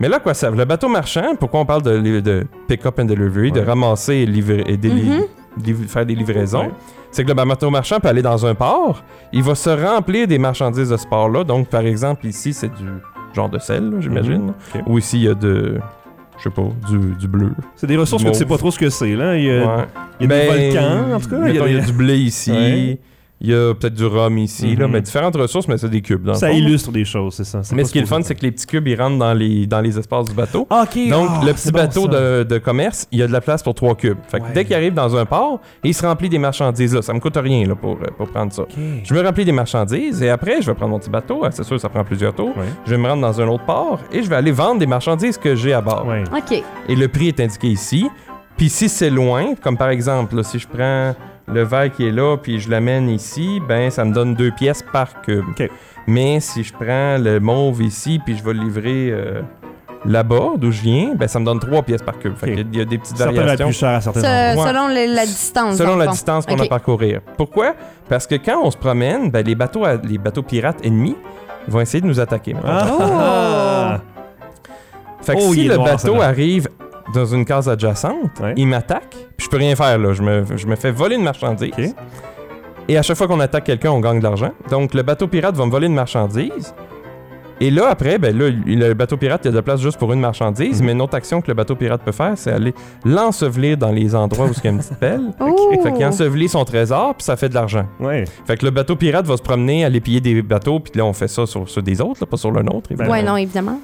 Speaker 2: Mais là, quoi ça Le bateau marchand, pourquoi on parle de, pick-up and delivery, de ramasser et, livrer, et déli-
Speaker 3: Mhm.
Speaker 2: liv- faire des livraisons,
Speaker 1: Ouais.
Speaker 2: c'est que le bateau marchand peut aller dans un port, il va se remplir des marchandises de ce port-là. Donc, par exemple, ici, c'est du genre de sel, j'imagine.
Speaker 1: Mhm.
Speaker 2: Ou ici, il y a de. Je sais pas, du, du bleu.
Speaker 1: C'est des ressources que tu sais pas trop ce que c'est, là. Il y a,
Speaker 2: Ouais.
Speaker 1: il y a
Speaker 2: Ben,
Speaker 1: des volcans, en tout cas. Il y
Speaker 2: il y a, du blé ici. [laughs]
Speaker 1: Ouais.
Speaker 2: Il y a peut-être du rhum ici, là,
Speaker 1: Mhm.
Speaker 2: mais différentes ressources, mais c'est des cubes. Dans le
Speaker 1: Ça
Speaker 2: là.
Speaker 1: illustre des choses, c'est ça.
Speaker 2: Mais ce qui est le fun, c'est que les petits cubes, ils rentrent dans les, dans les espaces du bateau.
Speaker 1: Ah, ok.
Speaker 2: Donc,
Speaker 1: ah,
Speaker 2: le petit bateau de, de commerce, il y a de la place pour trois cubes. Fait que
Speaker 1: Ouais.
Speaker 2: dès qu'il arrive dans un port, il se remplit des marchandises là. Ça me coûte rien là, pour, pour prendre ça. Je me remplis des marchandises et après, je vais prendre mon petit bateau. Ah, C'est sûr, ça prend plusieurs tours.
Speaker 1: Ouais.
Speaker 2: Je vais me rendre dans un autre port et je vais aller vendre des marchandises que j'ai à bord.
Speaker 1: Ouais.
Speaker 3: OK.
Speaker 2: Et le prix est indiqué ici. Puis si c'est loin, comme par exemple, là, si je prends le verre qui est là puis je l'amène ici, ben ça me donne deux pièces par cube. Mais si je prends le mauve ici puis je vais le livrer euh, là-bas, d'où je viens, ben ça me donne trois pièces par cube. Qu'il y a des petites
Speaker 1: Certains
Speaker 2: variations.
Speaker 1: plus cher à certains
Speaker 3: Se-
Speaker 1: endroits.
Speaker 3: Selon le- la distance.
Speaker 2: Selon la
Speaker 3: fond.
Speaker 2: distance qu'on a à parcourir. Pourquoi? Parce que quand on se promène, ben, les, bateaux à- les bateaux pirates ennemis vont essayer de nous attaquer.
Speaker 1: Ah,
Speaker 3: Oh.
Speaker 1: ah,
Speaker 2: Fait que
Speaker 1: Oh, il
Speaker 2: si le
Speaker 1: noir,
Speaker 2: bateau arrive dans une case adjacente,
Speaker 1: Ouais.
Speaker 2: il m'attaque, je peux rien faire là. Je me, je me fais voler une marchandise. Et à chaque fois qu'on attaque quelqu'un, on gagne de l'argent. Donc le bateau pirate va me voler une marchandise. Et là, après, ben là, le bateau pirate, il y a de la place juste pour une marchandise,
Speaker 1: Mhm.
Speaker 2: mais une autre action que le bateau pirate peut faire, c'est aller l'ensevelir dans les endroits où il y a une petite pelle. [laughs]
Speaker 3: Oh.
Speaker 2: Fait qu'il ensevelit son trésor, puis ça fait de l'argent.
Speaker 1: Ouais.
Speaker 2: Fait que le bateau pirate va se promener, aller piller des bateaux, puis là, on fait ça sur ceux des autres, là, pas sur le nôtre. évidemment.
Speaker 3: Ouais, non, évidemment.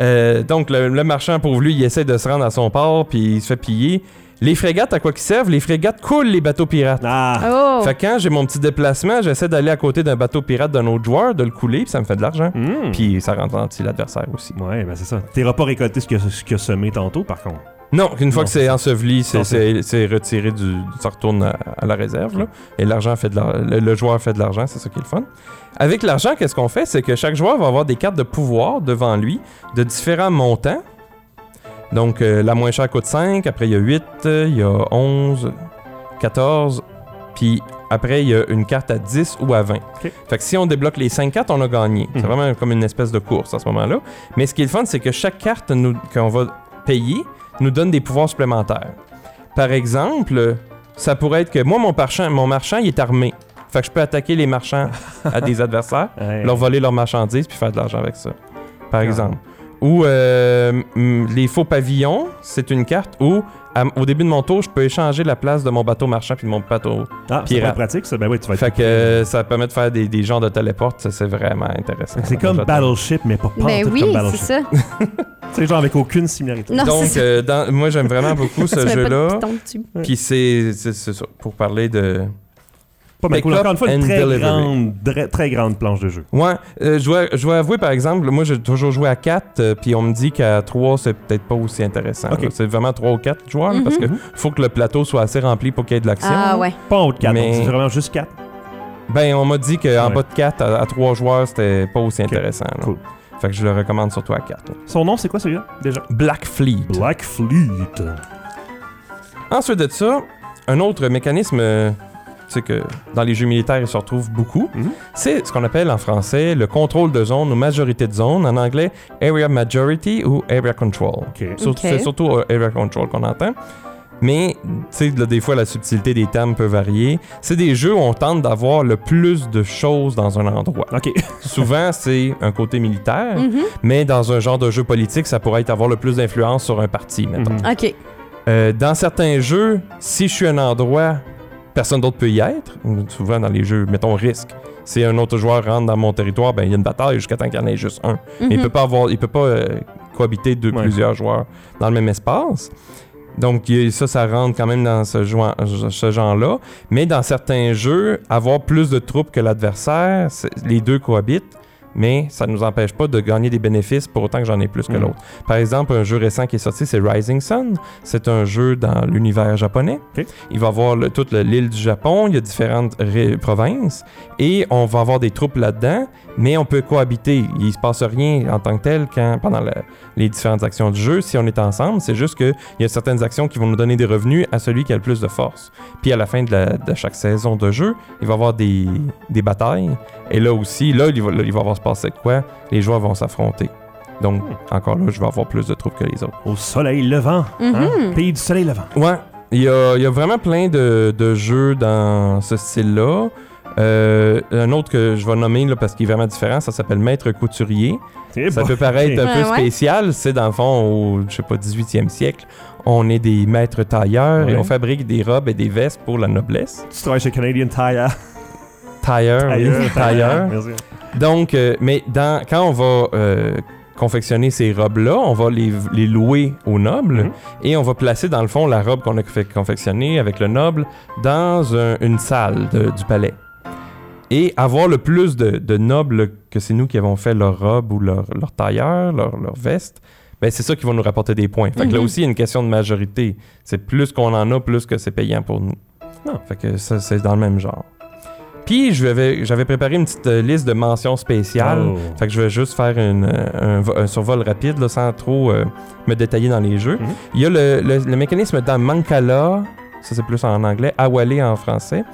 Speaker 2: Euh, donc, le, le marchand, pauvre lui, il essaie de se rendre à son port, puis il se fait piller. Les frégates, à quoi qu'ils servent? Les frégates coulent les bateaux pirates.
Speaker 1: Ah.
Speaker 3: Oh.
Speaker 2: Fait que quand j'ai mon petit déplacement, j'essaie d'aller à côté d'un bateau pirate d'un autre joueur, de le couler, puis ça me fait de l'argent.
Speaker 1: Hmm.
Speaker 2: Puis ça ralentit l'adversaire aussi.
Speaker 1: Ouais, ben c'est ça. T'auras pas récolté ce qu'il a, ce qu'il a semé tantôt, par contre?
Speaker 2: Non, une fois
Speaker 1: Non,
Speaker 2: que c'est enseveli, c'est-
Speaker 1: Non,
Speaker 2: c'est c'est retiré du. Ça retourne à, à la réserve, là. Et l'argent fait de l'ar- le, le joueur fait de l'argent, c'est ça qui est le fun. Avec l'argent, qu'est-ce qu'on fait? C'est que chaque joueur va avoir des cartes de pouvoir devant lui de différents montants. Donc, euh, la moins chère coûte 5, après il y a 8, euh, il y a 11, 14, puis après il y a une carte à 10 ou à 20.
Speaker 1: Ok.
Speaker 2: Fait que si on débloque les 5 cartes, on a gagné. C'est
Speaker 1: Mhm.
Speaker 2: vraiment comme une espèce de course à ce moment-là. Mais ce qui est le fun, c'est que chaque carte qu'on va payer nous donne des pouvoirs supplémentaires. Par exemple, ça pourrait être que moi, mon marchand, mon marchand il est armé. Fait que je peux attaquer les marchands à des [laughs] adversaires,
Speaker 1: Ouais.
Speaker 2: leur voler leurs marchandises puis faire de l'argent avec ça. Par
Speaker 1: Ah.
Speaker 2: exemple. Ou euh, les faux pavillons, c'est une carte où, à- au début de mon tour, je peux échanger la place de mon bateau marchand puis de mon bateau.
Speaker 1: Ah, c'est
Speaker 2: pirate.
Speaker 1: pas pratique, ça. Ben oui, tu vas être.
Speaker 2: Fait que euh, ça permet de faire des, des genres de téléporte, ça c'est vraiment intéressant.
Speaker 1: C'est comme. Battleship, mais pas, pas
Speaker 3: Ben oui,
Speaker 1: comme
Speaker 3: c'est
Speaker 1: Battleship.
Speaker 3: ça. [laughs]
Speaker 1: C'est genre avec aucune similarité.
Speaker 3: Non,
Speaker 2: Donc,
Speaker 3: c'est
Speaker 2: euh, dans- moi j'aime vraiment beaucoup [laughs] ce jeu-là. Puis c'est c'est- c'est ça, pour parler de,
Speaker 1: Pas mal cool. Encore une fois, très
Speaker 2: delivery.
Speaker 1: grande, très grande planche de jeu.
Speaker 2: Ouais, euh, je, dois avouer par exemple, moi j'ai toujours joué à 4, puis on me dit qu'à 3 c'est peut-être pas aussi intéressant. C'est vraiment 3 ou 4 joueurs, parce que
Speaker 1: Mhm.
Speaker 2: faut que le plateau soit assez rempli pour qu'il y ait de l'action.
Speaker 3: Ah ouais.
Speaker 1: Pas en haut de 4,
Speaker 2: Mais-
Speaker 1: c'est vraiment juste 4.
Speaker 2: Ben on m'a dit qu'en
Speaker 1: Ouais.
Speaker 2: bas de 4 à, 3 joueurs c'était pas aussi intéressant. là.
Speaker 1: Cool.
Speaker 2: Fait que je le recommande surtout à 4. là.
Speaker 1: Son nom, c'est quoi celui-là, déjà?
Speaker 2: Black Fleet.
Speaker 1: Black Fleet.
Speaker 2: Ensuite de ça, un autre mécanisme euh, tu sais que dans les jeux militaires il se retrouve beaucoup,
Speaker 1: Mhm.
Speaker 2: c'est ce qu'on appelle en français le contrôle de zone ou majorité de zone, en anglais Area Majority ou Area Control. C'est surtout euh, Area Control qu'on entend. Mais, tu sais, des fois, la subtilité des termes peut varier. C'est des jeux où on tente d'avoir le plus de choses dans un endroit.
Speaker 1: Ok. [laughs]
Speaker 2: Souvent, c'est un côté militaire,
Speaker 3: Mhm.
Speaker 2: mais dans un genre de jeu politique, ça pourrait être avoir le plus d'influence sur un parti, mettons.
Speaker 3: OK.
Speaker 2: Euh, dans certains jeux, si je suis un endroit, personne d'autre peut y être. Souvent dans les jeux, mettons risque. Si un autre joueur rentre dans mon territoire, ben il y a une bataille jusqu'à temps qu'il y en ait juste un. Mais il
Speaker 3: Mhm.
Speaker 2: peut pas avoir, il peut pas euh, cohabiter de
Speaker 1: Ouais.
Speaker 2: plusieurs joueurs dans le même espace. Donc ça, ça rentre quand même dans ce, genre-là. Mais dans certains jeux, avoir plus de troupes que l'adversaire, les deux cohabitent, mais ça ne nous empêche pas de gagner des bénéfices pour autant que j'en ai plus que
Speaker 1: Mhm.
Speaker 2: l'autre. Par exemple, un jeu récent qui est sorti, c'est Rising Sun. C'est un jeu dans l'univers japonais. Il va avoir le- toute le- l'île du Japon, il y a différentes provinces, et on va avoir des troupes là-dedans, mais on peut cohabiter. Il se passe rien en tant que tel quand, pendant la- les différentes actions du jeu si on est ensemble. C'est juste qu'il y a certaines actions qui vont nous donner des revenus à celui qui a le plus de force. Puis à la fin de, la- de chaque saison de jeu, il va y avoir des, des batailles. Et là aussi, là il, va, là, il va avoir passer de quoi Les joueurs vont s'affronter. Donc, encore là, je vais avoir plus de troupes que les autres.
Speaker 1: Au soleil levant. hein?
Speaker 3: Mhm.
Speaker 1: Pays du soleil levant.
Speaker 2: Ouais, il y a, il y a vraiment plein de, de jeux dans ce style-là. Euh, un autre que je vais nommer là, parce qu'il est vraiment différent, ça s'appelle Maître Couturier. Ça
Speaker 1: bon.
Speaker 2: peut paraître un
Speaker 3: Ouais,
Speaker 2: peu
Speaker 3: ouais.
Speaker 2: spécial. C'est dans le fond, au je sais pas, 18e siècle, on est des maîtres tailleurs et
Speaker 1: Ouais.
Speaker 2: on fabrique des robes et des vestes pour la noblesse.
Speaker 1: Tu travailles chez Canadian Tire. [laughs]
Speaker 2: Tailleur, oui. Donc, euh, mais dans, quand on va euh, confectionner ces robes-là, on va les, les louer aux nobles
Speaker 1: Mhm.
Speaker 2: et on va placer dans le fond la robe qu'on a fait confectionner avec le noble dans un- une salle de- du palais. Et avoir le plus de, de nobles que c'est nous qui avons fait leur robe ou leur, leur tailleur, leur, leur veste, ben c'est ça qui va nous rapporter des points. Fait que là
Speaker 3: Mhm.
Speaker 2: aussi, il y a une question de majorité. C'est plus qu'on en a, plus que c'est payant pour nous.
Speaker 1: Ah.
Speaker 2: Fait que ça, c'est dans le même genre. Puis, j'avais préparé une petite euh, liste de mentions spéciales.
Speaker 1: Oh.
Speaker 2: Fait que je vais juste faire une, euh, un, vo- un survol rapide là, sans trop euh, me détailler dans les jeux.
Speaker 1: Mhm.
Speaker 2: Il y a le, le- le mécanisme dans Mancala, ça c'est plus en anglais, Awale en français,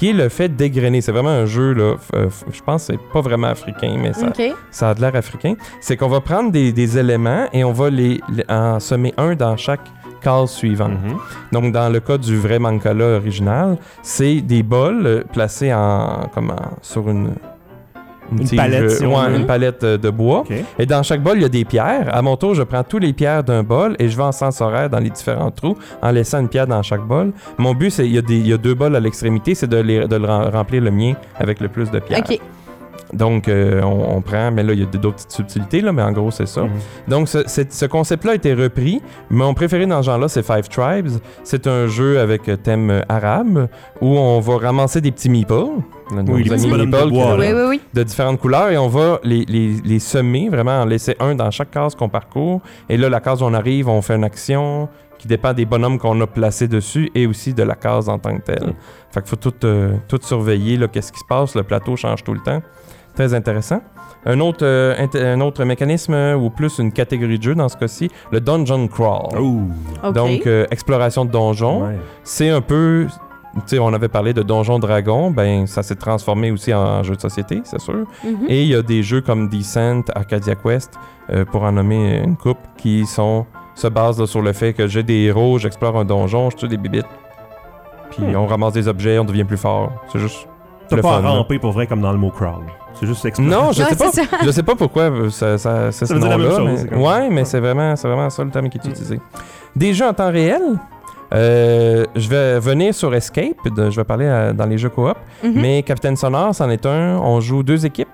Speaker 2: qui est le fait dégrainer. C'est vraiment un jeu, là, euh, je pense que c'est pas vraiment africain, mais ça, ça a de l'air africain. C'est qu'on va prendre des, des éléments et on va les, les- en semer un dans chaque case suivante.
Speaker 1: Mhm.
Speaker 2: Donc, dans le cas du vrai Mancala original, c'est des bols euh, placés en, comme en- sur une,
Speaker 1: Une
Speaker 2: tige,
Speaker 1: palette,
Speaker 2: euh,
Speaker 1: si on
Speaker 2: ouais,
Speaker 1: veut.
Speaker 2: une palette de bois. Et dans chaque bol, il y a des pierres. À mon tour, je prends tous les pierres d'un bol et je vais en sens horaire dans les différents trous en laissant une pierre dans chaque bol. Mon but, c'est il y, a des- il y a deux bols à l'extrémité, c'est de, les- de le rem- remplir le mien avec le plus de pierres.
Speaker 3: OK.
Speaker 2: Donc, euh, on, on prend, mais là, il y a d'autres petites subtilités, là, mais en gros, c'est ça.
Speaker 1: Mhm.
Speaker 2: Donc, ce, concept-là a été repris. Mon préféré dans ce genre-là, c'est Five Tribes. C'est un jeu avec euh, thème euh, arabe où on va ramasser des petits meeples.
Speaker 1: Oui, les petits de bois.
Speaker 3: Oui, oui, oui.
Speaker 2: de différentes couleurs et on va les, les, les semer, vraiment en laisser un dans chaque case qu'on parcourt. Et là, la case où on arrive, on fait une action qui dépend des bonhommes qu'on a placés dessus et aussi de la case en tant que telle.
Speaker 1: Mm.
Speaker 2: Fait qu'il faut tout, euh, tout surveiller, là, qu'est-ce qui se passe. Le plateau change tout le temps. Très intéressant. Un autre, euh, int- un autre mécanisme, euh, ou plus une catégorie de jeu dans ce cas-ci, le Dungeon Crawl.
Speaker 1: Oh.
Speaker 2: Donc, euh, exploration de donjons.
Speaker 1: Ouais.
Speaker 2: C'est un peu. Tu sais, on avait parlé de Donjon Dragon, ben ça s'est transformé aussi en jeu de société, c'est sûr.
Speaker 3: Mhm.
Speaker 2: Et il y a des jeux comme Descent, Arcadia Quest, euh, pour en nommer une coupe, qui sont se basent là, sur le fait que j'ai des héros, j'explore un donjon, je tue des bibites, puis
Speaker 1: Hmm.
Speaker 2: on ramasse des objets, on devient plus fort. C'est juste.
Speaker 1: T'as
Speaker 2: le
Speaker 1: pas
Speaker 2: fun,
Speaker 1: à
Speaker 2: là.
Speaker 1: ramper pour vrai comme dans le mot crawl. C'est juste explorer.
Speaker 2: Non, je
Speaker 3: Ouais,
Speaker 2: sais pas. Je sais pas pourquoi euh, ça, ça, c'est
Speaker 1: Ça
Speaker 2: ce nom-là. Ouais, mais c'est vraiment, c'est vraiment ça le terme qui est utilisé. Des jeux en temps réel. euh, je vais venir sur Escape, de- je vais parler dans les jeux coop,
Speaker 3: Mhm.
Speaker 2: mais Capitaine Sonore, c'en est un. On joue deux équipes.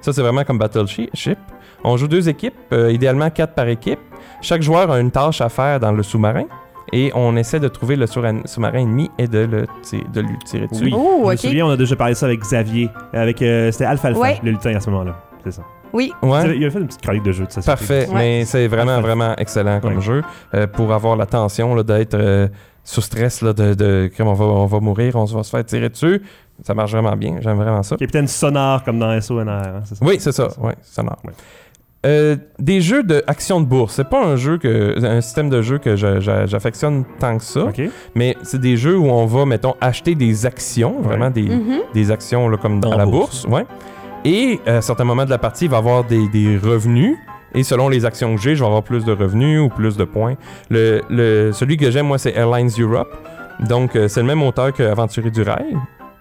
Speaker 2: Ça, c'est vraiment comme Battleship. On joue deux équipes, euh, idéalement quatre par équipe. Chaque joueur a une tâche à faire dans le sous-marin. Et on essaie de trouver le sous- sous-marin ennemi et de, le ti- de lui tirer dessus.
Speaker 1: Oui.
Speaker 3: Oh,
Speaker 1: Je me
Speaker 3: OK.
Speaker 1: souviens, on a déjà parlé de ça avec Xavier. Avec, euh, C'était Alpha Alpha,
Speaker 3: Ouais.
Speaker 1: le lutin à ce moment-là. C'est ça.
Speaker 3: Oui.
Speaker 2: Ouais.
Speaker 1: Il a fait une petite chronique de jeu de société.
Speaker 2: Parfait,
Speaker 3: Ouais.
Speaker 2: mais c'est vraiment, vraiment excellent comme
Speaker 1: Ouais.
Speaker 2: jeu euh, pour avoir la tension là, d'être euh, sous stress, là, de, de comme on va, on va mourir, on va se faire tirer dessus. Ça marche vraiment bien, j'aime vraiment ça.
Speaker 1: Capitaine Sonar comme dans SONR. hein, c'est ça?
Speaker 2: Oui, c'est ça, ouais, sonore. Euh, des jeux de action de bourse, c'est pas un jeu que un système de jeu que je- je- j'affectionne tant que ça, mais c'est des jeux où on va mettons acheter des actions, vraiment des,
Speaker 3: Mhm.
Speaker 2: des actions là, comme dans
Speaker 1: En
Speaker 2: la
Speaker 1: bourse.
Speaker 2: bourse. ouais. Et à certains moments de la partie, il va y avoir des, des revenus. Et selon les actions que j'ai, je vais avoir plus de revenus ou plus de points. Le, le- celui que j'aime, moi, c'est Airlines Europe. Donc, euh, c'est le même auteur que Aventurier du Rail.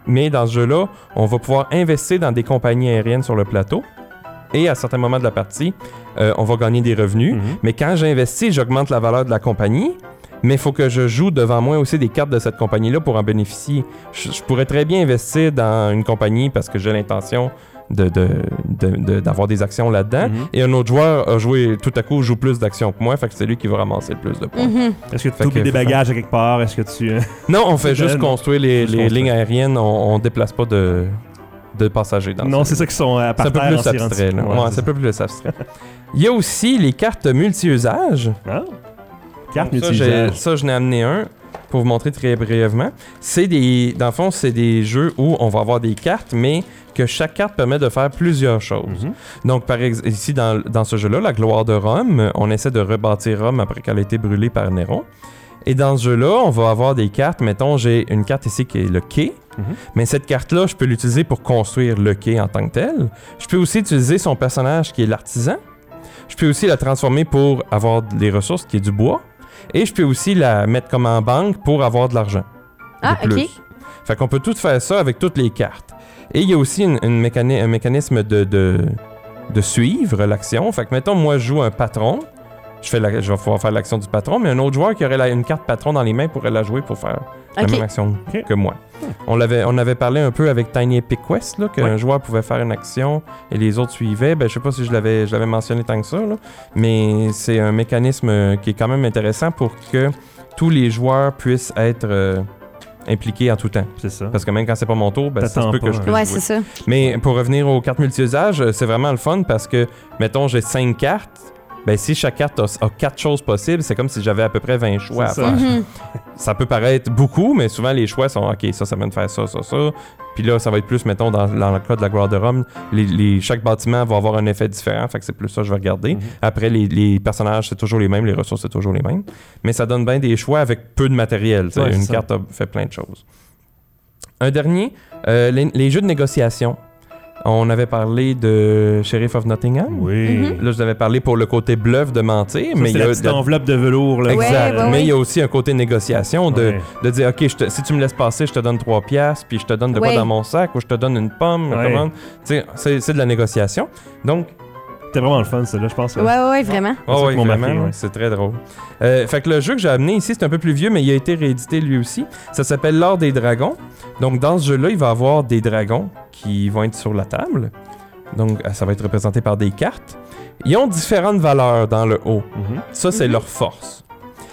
Speaker 2: Mais dans ce jeu-là, on va pouvoir investir dans des compagnies aériennes sur le plateau. Et à certains moments de la partie, euh, on va gagner des revenus.
Speaker 1: Mhm.
Speaker 2: Mais quand j'investis, j'augmente la valeur de la compagnie. Mais il faut que je joue devant moi aussi des cartes de cette compagnie-là pour en bénéficier. Je, je pourrais très bien investir dans une compagnie parce que j'ai l'intention de, de- de- de- d'avoir des actions là-dedans.
Speaker 1: Mhm.
Speaker 2: Et un autre joueur a joué, tout à coup, joue plus d'actions que moi, fait que c'est lui qui va ramasser le plus de points.
Speaker 3: Mhm.
Speaker 1: Est-ce que tu oublies des bagages à quelque part? Est-ce que tu. euh,
Speaker 2: Non, on fait [laughs] juste construire les,
Speaker 1: Juste
Speaker 2: les
Speaker 1: construire.
Speaker 2: lignes aériennes, on, on déplace pas de, de passagers dans
Speaker 1: non, c'est ça qui sont à
Speaker 2: C'est un peu plus abstrait. là.
Speaker 1: rendant-
Speaker 2: Ouais,
Speaker 1: Ouais,
Speaker 2: c'est un peu plus abstrait. [laughs] Il y a aussi les cartes multi-usages.
Speaker 1: Ah. Carte
Speaker 2: Donc ça, j'ai-
Speaker 1: multi-usage.
Speaker 2: ça, je n'ai amené un pour vous montrer très brièvement. C'est des, dans le fond, c'est des jeux où on va avoir des cartes, mais que chaque carte permet de faire plusieurs choses.
Speaker 1: Mhm.
Speaker 2: Donc, par exemple, ici, dans, dans ce jeu-là, la gloire de Rome, on essaie de rebâtir Rome après qu'elle a été brûlée par Néron. Et dans ce jeu-là, on va avoir des cartes. Mettons, j'ai une carte ici qui est le quai.
Speaker 1: Mhm.
Speaker 2: Mais cette carte-là, je peux l'utiliser pour construire le quai en tant que tel. Je peux aussi utiliser son personnage qui est l'artisan. Je peux aussi la transformer pour avoir des ressources qui est du bois. Et je peux aussi la mettre comme en banque pour avoir de l'argent.
Speaker 3: Ah,
Speaker 2: de plus.
Speaker 3: ok.
Speaker 2: Fait qu'on peut tout faire ça avec toutes les cartes. Et il y a aussi une, une mécani- un mécanisme de, de, de suivre l'action. Fait que, mettons, moi, je joue un patron. Je, fais la- je vais pouvoir faire l'action du patron, mais un autre joueur qui aurait la- une carte patron dans les mains pourrait la jouer pour faire la même action que moi. On, l'avait, on avait parlé un peu avec Tiny Epic Quest, là, qu'un
Speaker 1: Ouais.
Speaker 2: joueur pouvait faire une action et les autres suivaient. Ben, je sais pas si je l'avais, je l'avais mentionné tant que ça, là, mais c'est un mécanisme qui est quand même intéressant pour que tous les joueurs puissent être euh, impliqués en tout temps.
Speaker 1: C'est ça.
Speaker 2: Parce que même quand c'est pas mon tour, ben, ça se peut
Speaker 1: pas,
Speaker 2: que je
Speaker 1: hein.
Speaker 2: puisse
Speaker 3: Ouais,
Speaker 2: jouer.
Speaker 3: c'est ça.
Speaker 2: Mais pour revenir aux cartes multi-usages, c'est vraiment le fun parce que, mettons, j'ai 5 cartes. Ben, si chaque carte a, a 4 choses possibles, c'est comme si j'avais à peu près 20 choix à
Speaker 1: C'est
Speaker 2: faire.
Speaker 1: ça.
Speaker 3: Mhm. [laughs]
Speaker 2: Ça peut paraître beaucoup, mais souvent les choix sont OK, ça, ça vient de faire ça, ça, ça. Puis là, ça va être plus, mettons, dans, dans le cas de la gloire de Rome, les, les- chaque bâtiment va avoir un effet différent, fait que c'est plus ça que je vais regarder.
Speaker 1: Mhm.
Speaker 2: Après, les, les personnages, c'est toujours les mêmes, les ressources, c'est toujours les mêmes. Mais ça donne bien des choix avec peu de matériel.
Speaker 1: Ouais,
Speaker 2: Une
Speaker 1: ça.
Speaker 2: carte a fait plein de choses. Un dernier, euh, les, les jeux de négociation. On avait parlé de Sheriff of Nottingham.
Speaker 1: Oui.
Speaker 3: Mhm.
Speaker 2: Là, je l'avais parlé pour le côté bluff de mentir,
Speaker 1: Ça,
Speaker 2: mais
Speaker 1: c'est
Speaker 2: il y
Speaker 1: la
Speaker 2: a
Speaker 1: petite
Speaker 2: la-
Speaker 1: enveloppe de velours. Là.
Speaker 2: Exact.
Speaker 3: ouais,
Speaker 2: mais
Speaker 3: ouais.
Speaker 2: il y a aussi un côté négociation de,
Speaker 1: Ouais.
Speaker 2: de dire OK, je te- si tu me laisses passer, je te donne 3 piastres, puis je te donne de quoi dans mon sac, ou je te donne une pomme. C'est de la négociation. Donc,
Speaker 1: C'était vraiment le fun, ça, là, je pense.
Speaker 3: Ouais, ouais, ouais, vraiment.
Speaker 2: Oh,
Speaker 1: qui m'a
Speaker 2: vraiment,
Speaker 1: ouais.
Speaker 2: c'est très drôle. Euh, fait que le jeu que j'ai amené ici, c'est un peu plus vieux, mais il a été réédité lui aussi. Ça s'appelle L'Or des Dragons. Donc, dans ce jeu-là, il va y avoir des dragons qui vont être sur la table. Donc, euh, ça va être représenté par des cartes. Ils ont différentes valeurs dans le haut.
Speaker 1: Mhm.
Speaker 2: Ça, c'est
Speaker 3: Mhm.
Speaker 2: leur force.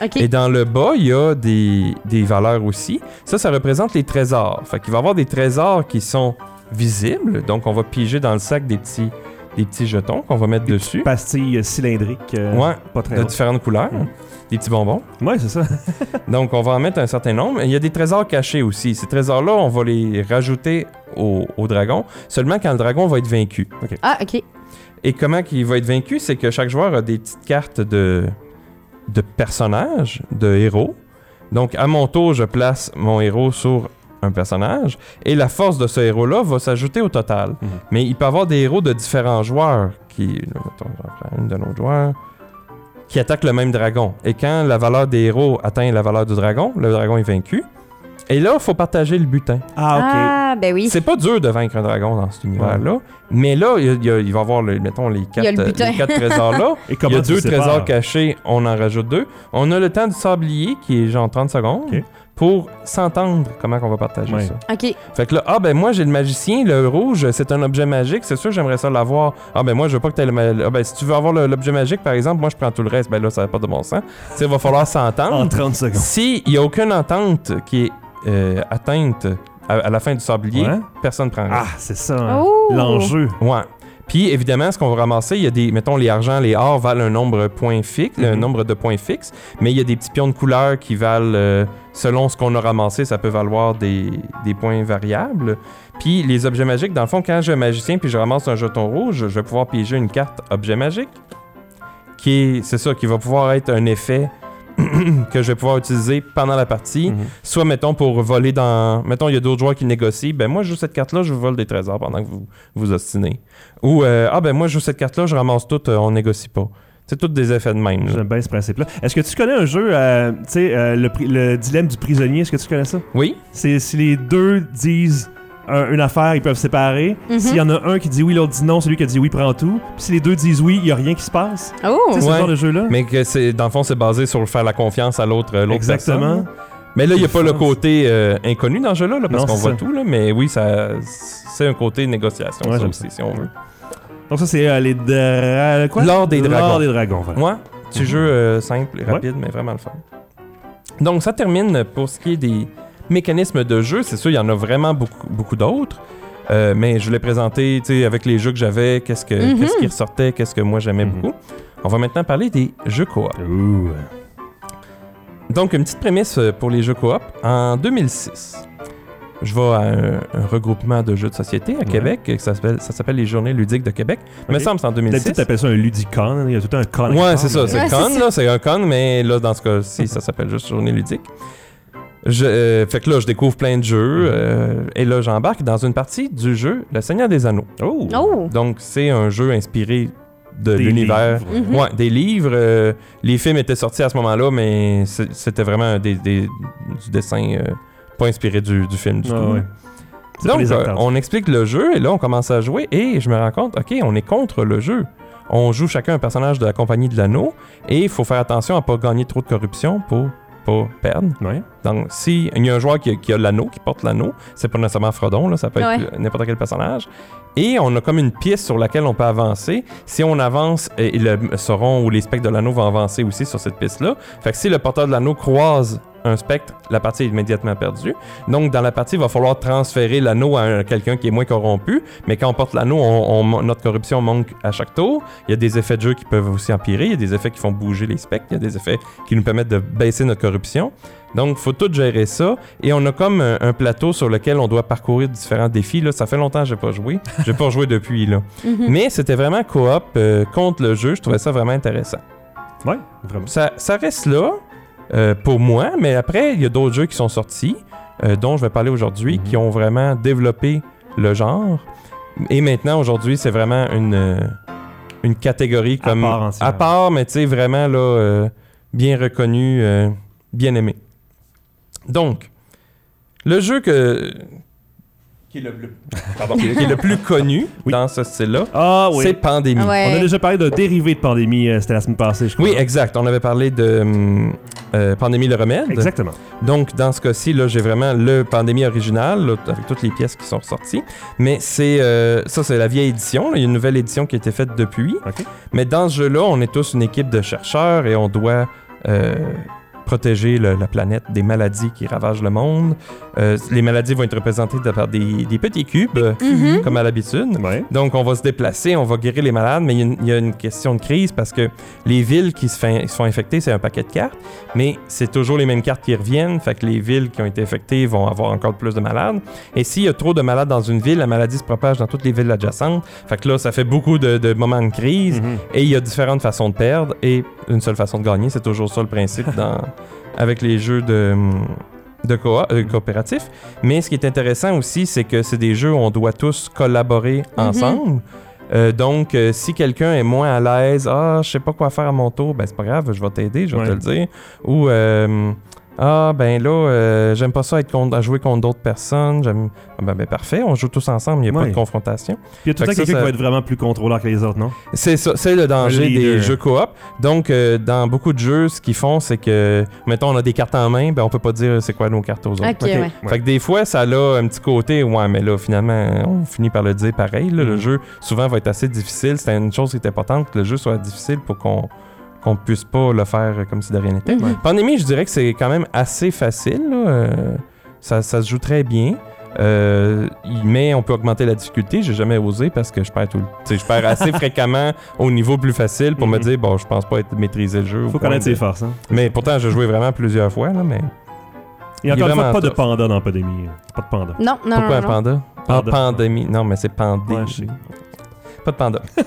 Speaker 3: Ok.
Speaker 2: Et dans le bas, il y a des, des valeurs aussi. Ça, ça représente les trésors. Fait qu'il va y avoir des trésors qui sont visibles. Donc, on va piger dans le sac des petits, des petits jetons qu'on va mettre dessus.
Speaker 1: Pastilles cylindriques. euh,
Speaker 2: Ouais,
Speaker 1: Pas très
Speaker 2: de différentes couleurs.
Speaker 1: Mhm.
Speaker 2: Des petits bonbons.
Speaker 1: Ouais, c'est ça. [laughs]
Speaker 2: Donc, on va en mettre un certain nombre. Il y a des trésors cachés aussi. Ces trésors-là, on va les rajouter au, au dragon, seulement quand le dragon va être vaincu.
Speaker 3: Ah, ok.
Speaker 2: Et comment il va être vaincu, c'est que chaque joueur a des petites cartes de, de personnages, de héros. Donc, à mon tour, je place mon héros sur un personnage. Et la force de ce héros-là va s'ajouter au total.
Speaker 1: Mhm.
Speaker 2: Mais il peut y avoir des héros de différents joueurs qui. mettons, une de nos joueurs. Qui attaquent le même dragon. Et quand la valeur des héros atteint la valeur du dragon, le dragon est vaincu. Et là, il faut partager le butin.
Speaker 1: Ah, ok.
Speaker 3: Ah, ben oui.
Speaker 2: C'est pas dur de vaincre un dragon dans cet univers-là. Mais là, il, y a- il va y avoir, le- mettons, les quatre,
Speaker 3: le
Speaker 2: les quatre trésors-là. [laughs]
Speaker 1: Et
Speaker 2: Il y a deux trésors cachés, on en rajoute deux. On a le temps du sablier, qui est genre 30 secondes,
Speaker 1: Ok.
Speaker 2: Pour s'entendre comment on va partager
Speaker 1: Ouais.
Speaker 2: ça.
Speaker 3: Ok.
Speaker 2: Fait que là, ah ben moi j'ai le magicien, le rouge, c'est un objet magique, c'est sûr j'aimerais ça l'avoir. Ah ben moi je veux pas que t'aies le Ah ben si tu veux avoir l'objet magique par exemple, moi je prends tout le reste, ben là ça n'a pas de bon sens. Tu sais, il va falloir
Speaker 1: En
Speaker 2: s'entendre.
Speaker 1: 30 secondes.
Speaker 2: S'il n'y a aucune entente qui est euh, atteinte à, à la fin du sablier,
Speaker 1: Ouais.
Speaker 2: personne prend rien.
Speaker 1: Ah, c'est ça. hein.
Speaker 3: Oh!
Speaker 1: L'enjeu.
Speaker 2: Ouais. Puis évidemment, ce qu'on va ramasser, il y a des, mettons, les argents, les or valent un nombre point fixe, un
Speaker 1: Mhm.
Speaker 2: nombre de points fixes, mais il y a des petits pions de couleur qui valent, euh, selon ce qu'on a ramassé, ça peut valoir des, des points variables. Puis les objets magiques, dans le fond, quand j'ai un magicien puis je ramasse un jeton rouge, je vais pouvoir piger une carte objet magique, qui est, c'est ça, qui va pouvoir être un effet [clears throat] que je vais pouvoir utiliser pendant la partie.
Speaker 1: Mhm.
Speaker 2: Soit, mettons, pour voler dans. Mettons, il y a d'autres joueurs qui négocient. Ben, moi, je joue cette carte-là, je vous vole des trésors pendant que vous vous ostinez. Ou, euh, ah, ben, moi, je joue cette carte-là, je ramasse tout, euh, on négocie pas. C'est tous des effets de même.
Speaker 1: J'aime bien ce principe-là. Est-ce que tu connais un jeu, euh, tu sais, euh, le, le dilemme du prisonnier, est-ce que tu connais ça?
Speaker 2: Oui,
Speaker 1: C'est si les deux disent un- une affaire, ils peuvent se séparer.
Speaker 3: Mhm.
Speaker 1: S'il y en a un qui dit oui, l'autre dit non, celui qui a dit oui prend tout. Puis si les deux disent oui, il n'y a rien qui se passe.
Speaker 3: Oh!
Speaker 1: Sais, ce
Speaker 2: Ouais.
Speaker 1: genre de jeu-là?
Speaker 2: mais que c'est, dans le fond, c'est basé sur faire la confiance à l'autre, l'autre
Speaker 1: Exactement.
Speaker 2: personne. Mais là, il n'y a
Speaker 1: C'est
Speaker 2: pas le côté euh, inconnu dans ce jeu-là, là, parce qu'on
Speaker 1: c'est
Speaker 2: voit tout, là, mais oui, ça, c'est un côté négociation,
Speaker 1: Ouais,
Speaker 2: ça aussi, si on veut.
Speaker 1: Donc ça, c'est euh, les dra... quoi?
Speaker 2: L'or des dragons.
Speaker 1: L'or des dragons, voilà.
Speaker 2: Ouais, petit
Speaker 1: Mhm.
Speaker 2: jeu euh, simple et rapide, mais vraiment le fun. Donc, ça termine pour ce qui est des mécanismes de jeu. C'est sûr, il y en a vraiment beaucoup, beaucoup d'autres. Euh, mais je l'ai présenté tu sais, avec les jeux que j'avais, qu'est-ce, que,
Speaker 3: Mhm.
Speaker 2: qu'est-ce qui ressortait, qu'est-ce que moi j'aimais
Speaker 1: Mhm.
Speaker 2: beaucoup. On va maintenant parler des jeux coop. Donc, une petite prémisse euh, pour les jeux coop. En 2006, je vais à un, un regroupement de jeux de société à Québec. Ça s'appelle, ça s'appelle les Journées ludiques de Québec. Il me semble que c'est en
Speaker 1: D'habitude,
Speaker 2: 2006.
Speaker 1: t'appelles ça un ludicon. Il y a tout un con.
Speaker 2: Ouais, c'est ça, c'est
Speaker 3: Ouais,
Speaker 2: con,
Speaker 3: c'est
Speaker 2: là, c'est un con, mais là, dans ce cas-ci, ça s'appelle juste journée ludique. Je, euh, fait que là, je découvre plein de jeux, euh, et là, j'embarque dans une partie du jeu Le Seigneur des Anneaux.
Speaker 1: Oh!
Speaker 3: Oh!
Speaker 2: Donc, c'est un jeu inspiré de l'univers.
Speaker 3: Mhm.
Speaker 2: Ouais, des livres. euh, les films étaient sortis à ce moment-là, mais c'était vraiment des, des- du dessin euh, pas inspiré du, du film du
Speaker 1: Ah
Speaker 2: tout.
Speaker 1: ouais.
Speaker 2: Donc, euh, on explique le jeu et là, on commence à jouer et je me rends compte, OK, on est contre le jeu. On joue chacun un personnage de la compagnie de l'anneau et il faut faire attention à pas gagner trop de corruption pour pas perdre.
Speaker 1: Ouais.
Speaker 2: Donc, si il y a un joueur qui, a- qui a l'anneau, qui porte l'anneau, c'est pas nécessairement Frodon, là, ça peut être n'importe quel personnage. Et on a comme une piste sur laquelle on peut avancer. Si on avance, et, et le Sauron ou les spectres de l'anneau vont avancer aussi sur cette piste-là. Fait que si le porteur de l'anneau croise un spectre, la partie est immédiatement perdue. Donc, dans la partie, il va falloir transférer l'anneau à un- quelqu'un qui est moins corrompu. Mais quand on porte l'anneau, notre corruption manque à chaque tour. Il y a des effets de jeu qui peuvent aussi empirer. Il y a des effets qui font bouger les spectres. Il y a des effets qui nous permettent de baisser notre corruption. Donc, faut tout gérer ça. Et on a comme un, un plateau sur lequel on doit parcourir différents défis. Là, ça fait longtemps que j'ai pas joué. J'ai pas joué depuis. Là. [laughs]
Speaker 3: Mhm.
Speaker 2: Mais c'était vraiment coop euh, contre le jeu. Je trouvais ça vraiment intéressant.
Speaker 1: Ouais, vraiment.
Speaker 2: Ça, ça reste là euh, pour moi, mais après, il y a d'autres jeux qui sont sortis, euh, dont je vais parler aujourd'hui,
Speaker 1: Mhm.
Speaker 2: qui ont vraiment développé le genre. Et maintenant, aujourd'hui, c'est vraiment une, une catégorie
Speaker 1: À
Speaker 2: comme
Speaker 1: part
Speaker 2: à part, mais tu sais, vraiment là, euh, bien reconnu, euh, bien aimé. Donc, le jeu que. Qui est le, le- pardon, qui est le plus connu
Speaker 1: Oui.
Speaker 2: dans ce style-là,
Speaker 1: Ah oui.
Speaker 2: c'est Pandémie.
Speaker 3: Ouais.
Speaker 1: On a déjà parlé de dérivé de pandémie, euh, c'était la semaine passée, je crois.
Speaker 2: Oui, exact. On avait parlé de hum, euh, Pandémie le remède.
Speaker 1: Exactement.
Speaker 2: Donc, dans ce cas-ci, là, j'ai vraiment le Pandémie original, là, avec toutes les pièces qui sont ressorties. Mais c'est euh, ça, c'est la vieille édition. là. Il y a une nouvelle édition qui a été faite depuis. Mais dans ce jeu-là, on est tous une équipe de chercheurs et on doit euh, protéger le- la planète des maladies qui ravagent le monde. Euh, les maladies vont être représentées par des, des petits cubes,
Speaker 3: Mhm.
Speaker 2: comme à l'habitude.
Speaker 1: Ouais.
Speaker 2: Donc, on va se déplacer, on va guérir les malades, mais il y a une- il y, a une question de crise parce que les villes qui se, fin- se font infecter, c'est un paquet de cartes, mais c'est toujours les mêmes cartes qui reviennent, fait que les villes qui ont été infectées vont avoir encore plus de malades. Et s'il y a trop de malades dans une ville, la maladie se propage dans toutes les villes adjacentes, fait que là, ça fait beaucoup de, de moments de crise,
Speaker 1: Mhm.
Speaker 2: et il y a différentes façons de perdre, et une seule façon de gagner, c'est toujours ça le principe dans, avec les jeux de euh, coopératif. Mais ce qui est intéressant aussi, c'est que c'est des jeux où on doit tous collaborer ensemble. Euh, donc, euh, si quelqu'un est moins à l'aise, ah, je sais pas quoi faire à mon tour, ben c'est pas grave, je vais t'aider, je vais
Speaker 1: Ouais.
Speaker 2: te le dire. Ou, euh, ah, ben là, euh, j'aime pas ça être contre- à jouer contre d'autres personnes. J'aime, Ah, ben, ben parfait, on joue tous ensemble, il n'y a pas de confrontation.
Speaker 1: Puis il y a tout le
Speaker 2: Fait
Speaker 1: temps quelqu'un
Speaker 2: ça-
Speaker 1: qui va être vraiment plus contrôleur que les autres, non?
Speaker 2: C'est ça, c'est le danger des jeux coop. Donc, euh, dans beaucoup de jeux, ce qu'ils font, c'est que, mettons, on a des cartes en main, ben on peut pas dire c'est quoi nos cartes aux autres.
Speaker 3: Ok, ouais.
Speaker 1: Ouais.
Speaker 2: Fait que des fois, ça a un petit côté, ouais, mais là, finalement, on finit par le dire pareil. là. Le
Speaker 1: Mhm.
Speaker 2: jeu, souvent, va être assez difficile. C'est une chose qui est importante, que le jeu soit difficile pour qu'on qu'on puisse pas le faire comme si de rien n'était.
Speaker 3: Mhm.
Speaker 2: Pandémie, je dirais que c'est quand même assez facile. là. Euh, ça, ça se joue très bien. Euh, mais on peut augmenter la difficulté. J'ai jamais osé parce que je perds tout le... tu sais, Je perds assez [laughs] fréquemment au niveau plus facile pour me
Speaker 1: Mhm.
Speaker 2: dire, bon, je pense pas être maîtriser le jeu. au
Speaker 1: Faut connaître
Speaker 2: de-
Speaker 1: ses forces, hein?
Speaker 2: Mais pourtant, j'ai joué vraiment plusieurs fois. Là, mais...
Speaker 1: Et encore une fois, pas de panda dans Pandémie. Pas de panda.
Speaker 3: Non, non,
Speaker 2: Pourquoi un
Speaker 3: non, non.
Speaker 2: panda?
Speaker 1: Panda.
Speaker 2: Ah, pandémie. Non, mais c'est pandé.
Speaker 1: Ouais, je sais.
Speaker 2: Pas de panda. [laughs]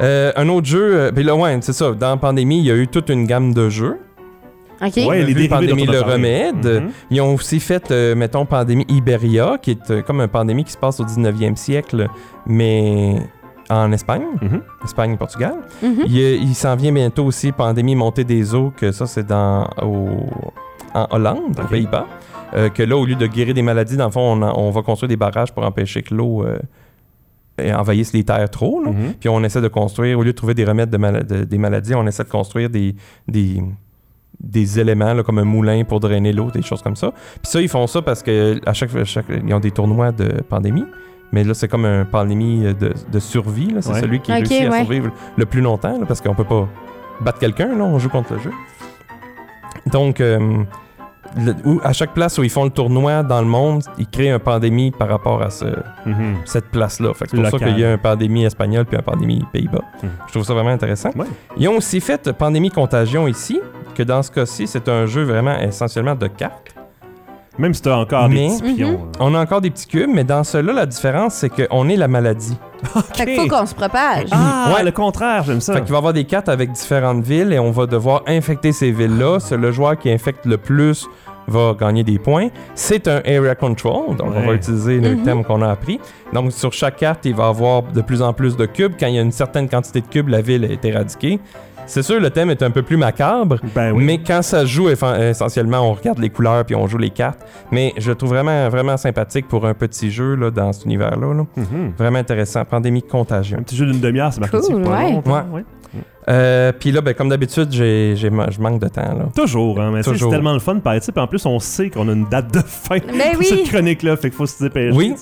Speaker 2: Euh, un autre jeu, euh, puis là, ouais, c'est ça. Dans Pandémie, il y a eu toute une gamme de jeux.
Speaker 3: Ok.
Speaker 1: Ouais, les dérivés
Speaker 2: Pandémie
Speaker 1: dont on a
Speaker 2: le
Speaker 1: parlé.
Speaker 2: remède.
Speaker 1: Mhm.
Speaker 2: Ils ont aussi fait, euh, mettons, Pandémie Iberia, qui est euh, comme un pandémie qui se passe au 19e siècle, mais en Espagne,
Speaker 1: Mhm.
Speaker 2: Espagne, Portugal.
Speaker 3: Mhm.
Speaker 2: Il, y a- il s'en vient bientôt aussi Pandémie Montée des eaux, que ça, c'est dans au- en Hollande, aux
Speaker 1: Ok.
Speaker 2: Pays-Bas. Euh, que là, au lieu de guérir des maladies, dans le fond, on, en- on va construire des barrages pour empêcher que l'eau euh, euh, envahisse les terres trop. là.
Speaker 1: Mhm.
Speaker 2: Puis on essaie de construire, au lieu de trouver des remèdes de mala- de- des maladies, on essaie de construire des, des, des éléments là, comme un moulin pour drainer l'eau, des choses comme ça. Puis ça, ils font ça parce que à chaque, chaque ils ont des tournois de pandémie. Mais là, c'est comme un pandémie de, de survie. là. C'est
Speaker 1: Ouais.
Speaker 2: celui qui réussit à
Speaker 3: ouais.
Speaker 2: survivre le plus longtemps, là, parce qu'on peut pas battre quelqu'un, là, on joue contre le jeu. Donc, euh, le- où- à chaque place où ils font le tournoi dans le monde, ils créent un pandémie par rapport à ce,
Speaker 1: Mhm.
Speaker 2: cette place-là. Fait que C'est pour
Speaker 1: Local.
Speaker 2: ça qu'il y a un pandémie espagnol puis un pandémie Pays-Bas.
Speaker 1: Mhm.
Speaker 2: Je trouve ça vraiment intéressant.
Speaker 1: Ouais.
Speaker 2: Ils ont aussi fait pandémie contagion ici, que dans ce cas-ci, c'est un jeu vraiment essentiellement de cartes.
Speaker 1: Même si t'as encore
Speaker 2: Mais-
Speaker 1: des petits pions.
Speaker 3: Mhm.
Speaker 2: On a encore des petits cubes, mais dans ceux-là, la différence, c'est qu'on est la maladie.
Speaker 3: Fait qu'il faut qu'on se propage.
Speaker 1: Ah,
Speaker 2: Ouais.
Speaker 1: le contraire, j'aime ça.
Speaker 2: Fait qu'il va y avoir des cartes avec différentes villes et on va devoir infecter ces villes-là. C'est le joueur qui infecte le plus va gagner des points. C'est un area control, donc on va utiliser le
Speaker 3: Mhm.
Speaker 2: thème qu'on a appris. Donc sur chaque carte, il va y avoir de plus en plus de cubes. Quand il y a une certaine quantité de cubes, la ville est éradiquée. C'est sûr, le thème est un peu plus macabre,
Speaker 1: Ben oui.
Speaker 2: mais quand ça se joue, essentiellement, on regarde les couleurs puis on joue les cartes. Mais je le trouve vraiment, vraiment sympathique pour un petit jeu là, dans cet univers-là. là.
Speaker 1: Mhm.
Speaker 2: Vraiment intéressant. Pandémie contagion.
Speaker 1: Un petit jeu d'une demi-heure, c'est
Speaker 3: Cool,
Speaker 1: dessus, pas
Speaker 3: ouais.
Speaker 1: longtemps,
Speaker 2: Ouais.
Speaker 1: ouais.
Speaker 2: Euh, puis là, ben, comme d'habitude, j'ai, j'ai ma- je manque de temps. Là.
Speaker 1: Toujours, hein, mais c'est tellement le fun par ici. Puis en plus, on sait qu'on a une date de fin
Speaker 3: Ben
Speaker 1: pour
Speaker 3: oui.
Speaker 1: cette chronique-là, fait qu'il faut se dépêcher.
Speaker 2: Oui.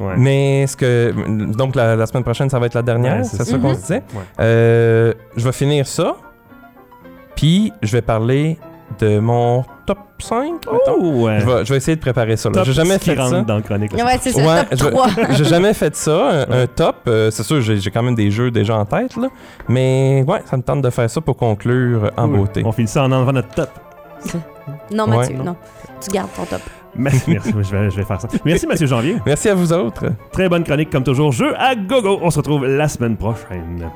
Speaker 1: Ouais.
Speaker 2: Mais ce que. Donc, la, la semaine prochaine, ça va être la dernière.
Speaker 1: Ouais, c'est ça.
Speaker 2: ça qu'on
Speaker 3: Mhm.
Speaker 2: se disait.
Speaker 1: Ouais.
Speaker 2: Euh, je vais finir ça. Puis, je vais parler de mon top 5. mettons.
Speaker 1: Oh, ouais.
Speaker 2: Je, vais, je vais essayer de préparer ça. J'ai jamais fait ça.
Speaker 1: dans le chronique. là.
Speaker 3: Ouais, c'est ça,
Speaker 2: Ouais,
Speaker 3: top
Speaker 2: je-
Speaker 3: 3. [laughs]
Speaker 2: J'ai jamais fait ça, un, un top. Euh, c'est sûr, j'ai j'ai quand même des jeux déjà en tête, là. Mais ouais, ça me tente de faire ça pour conclure en beauté.
Speaker 1: On finit ça en enlevant notre top.
Speaker 3: Non, Mathieu,
Speaker 1: non.
Speaker 3: non. Tu gardes ton top.
Speaker 1: Merci, merci, je vais, je vais faire ça. Merci Mathieu Janvier.
Speaker 2: Merci à vous autres.
Speaker 1: Très bonne chronique comme toujours. Jeu à gogo. On se retrouve la semaine prochaine.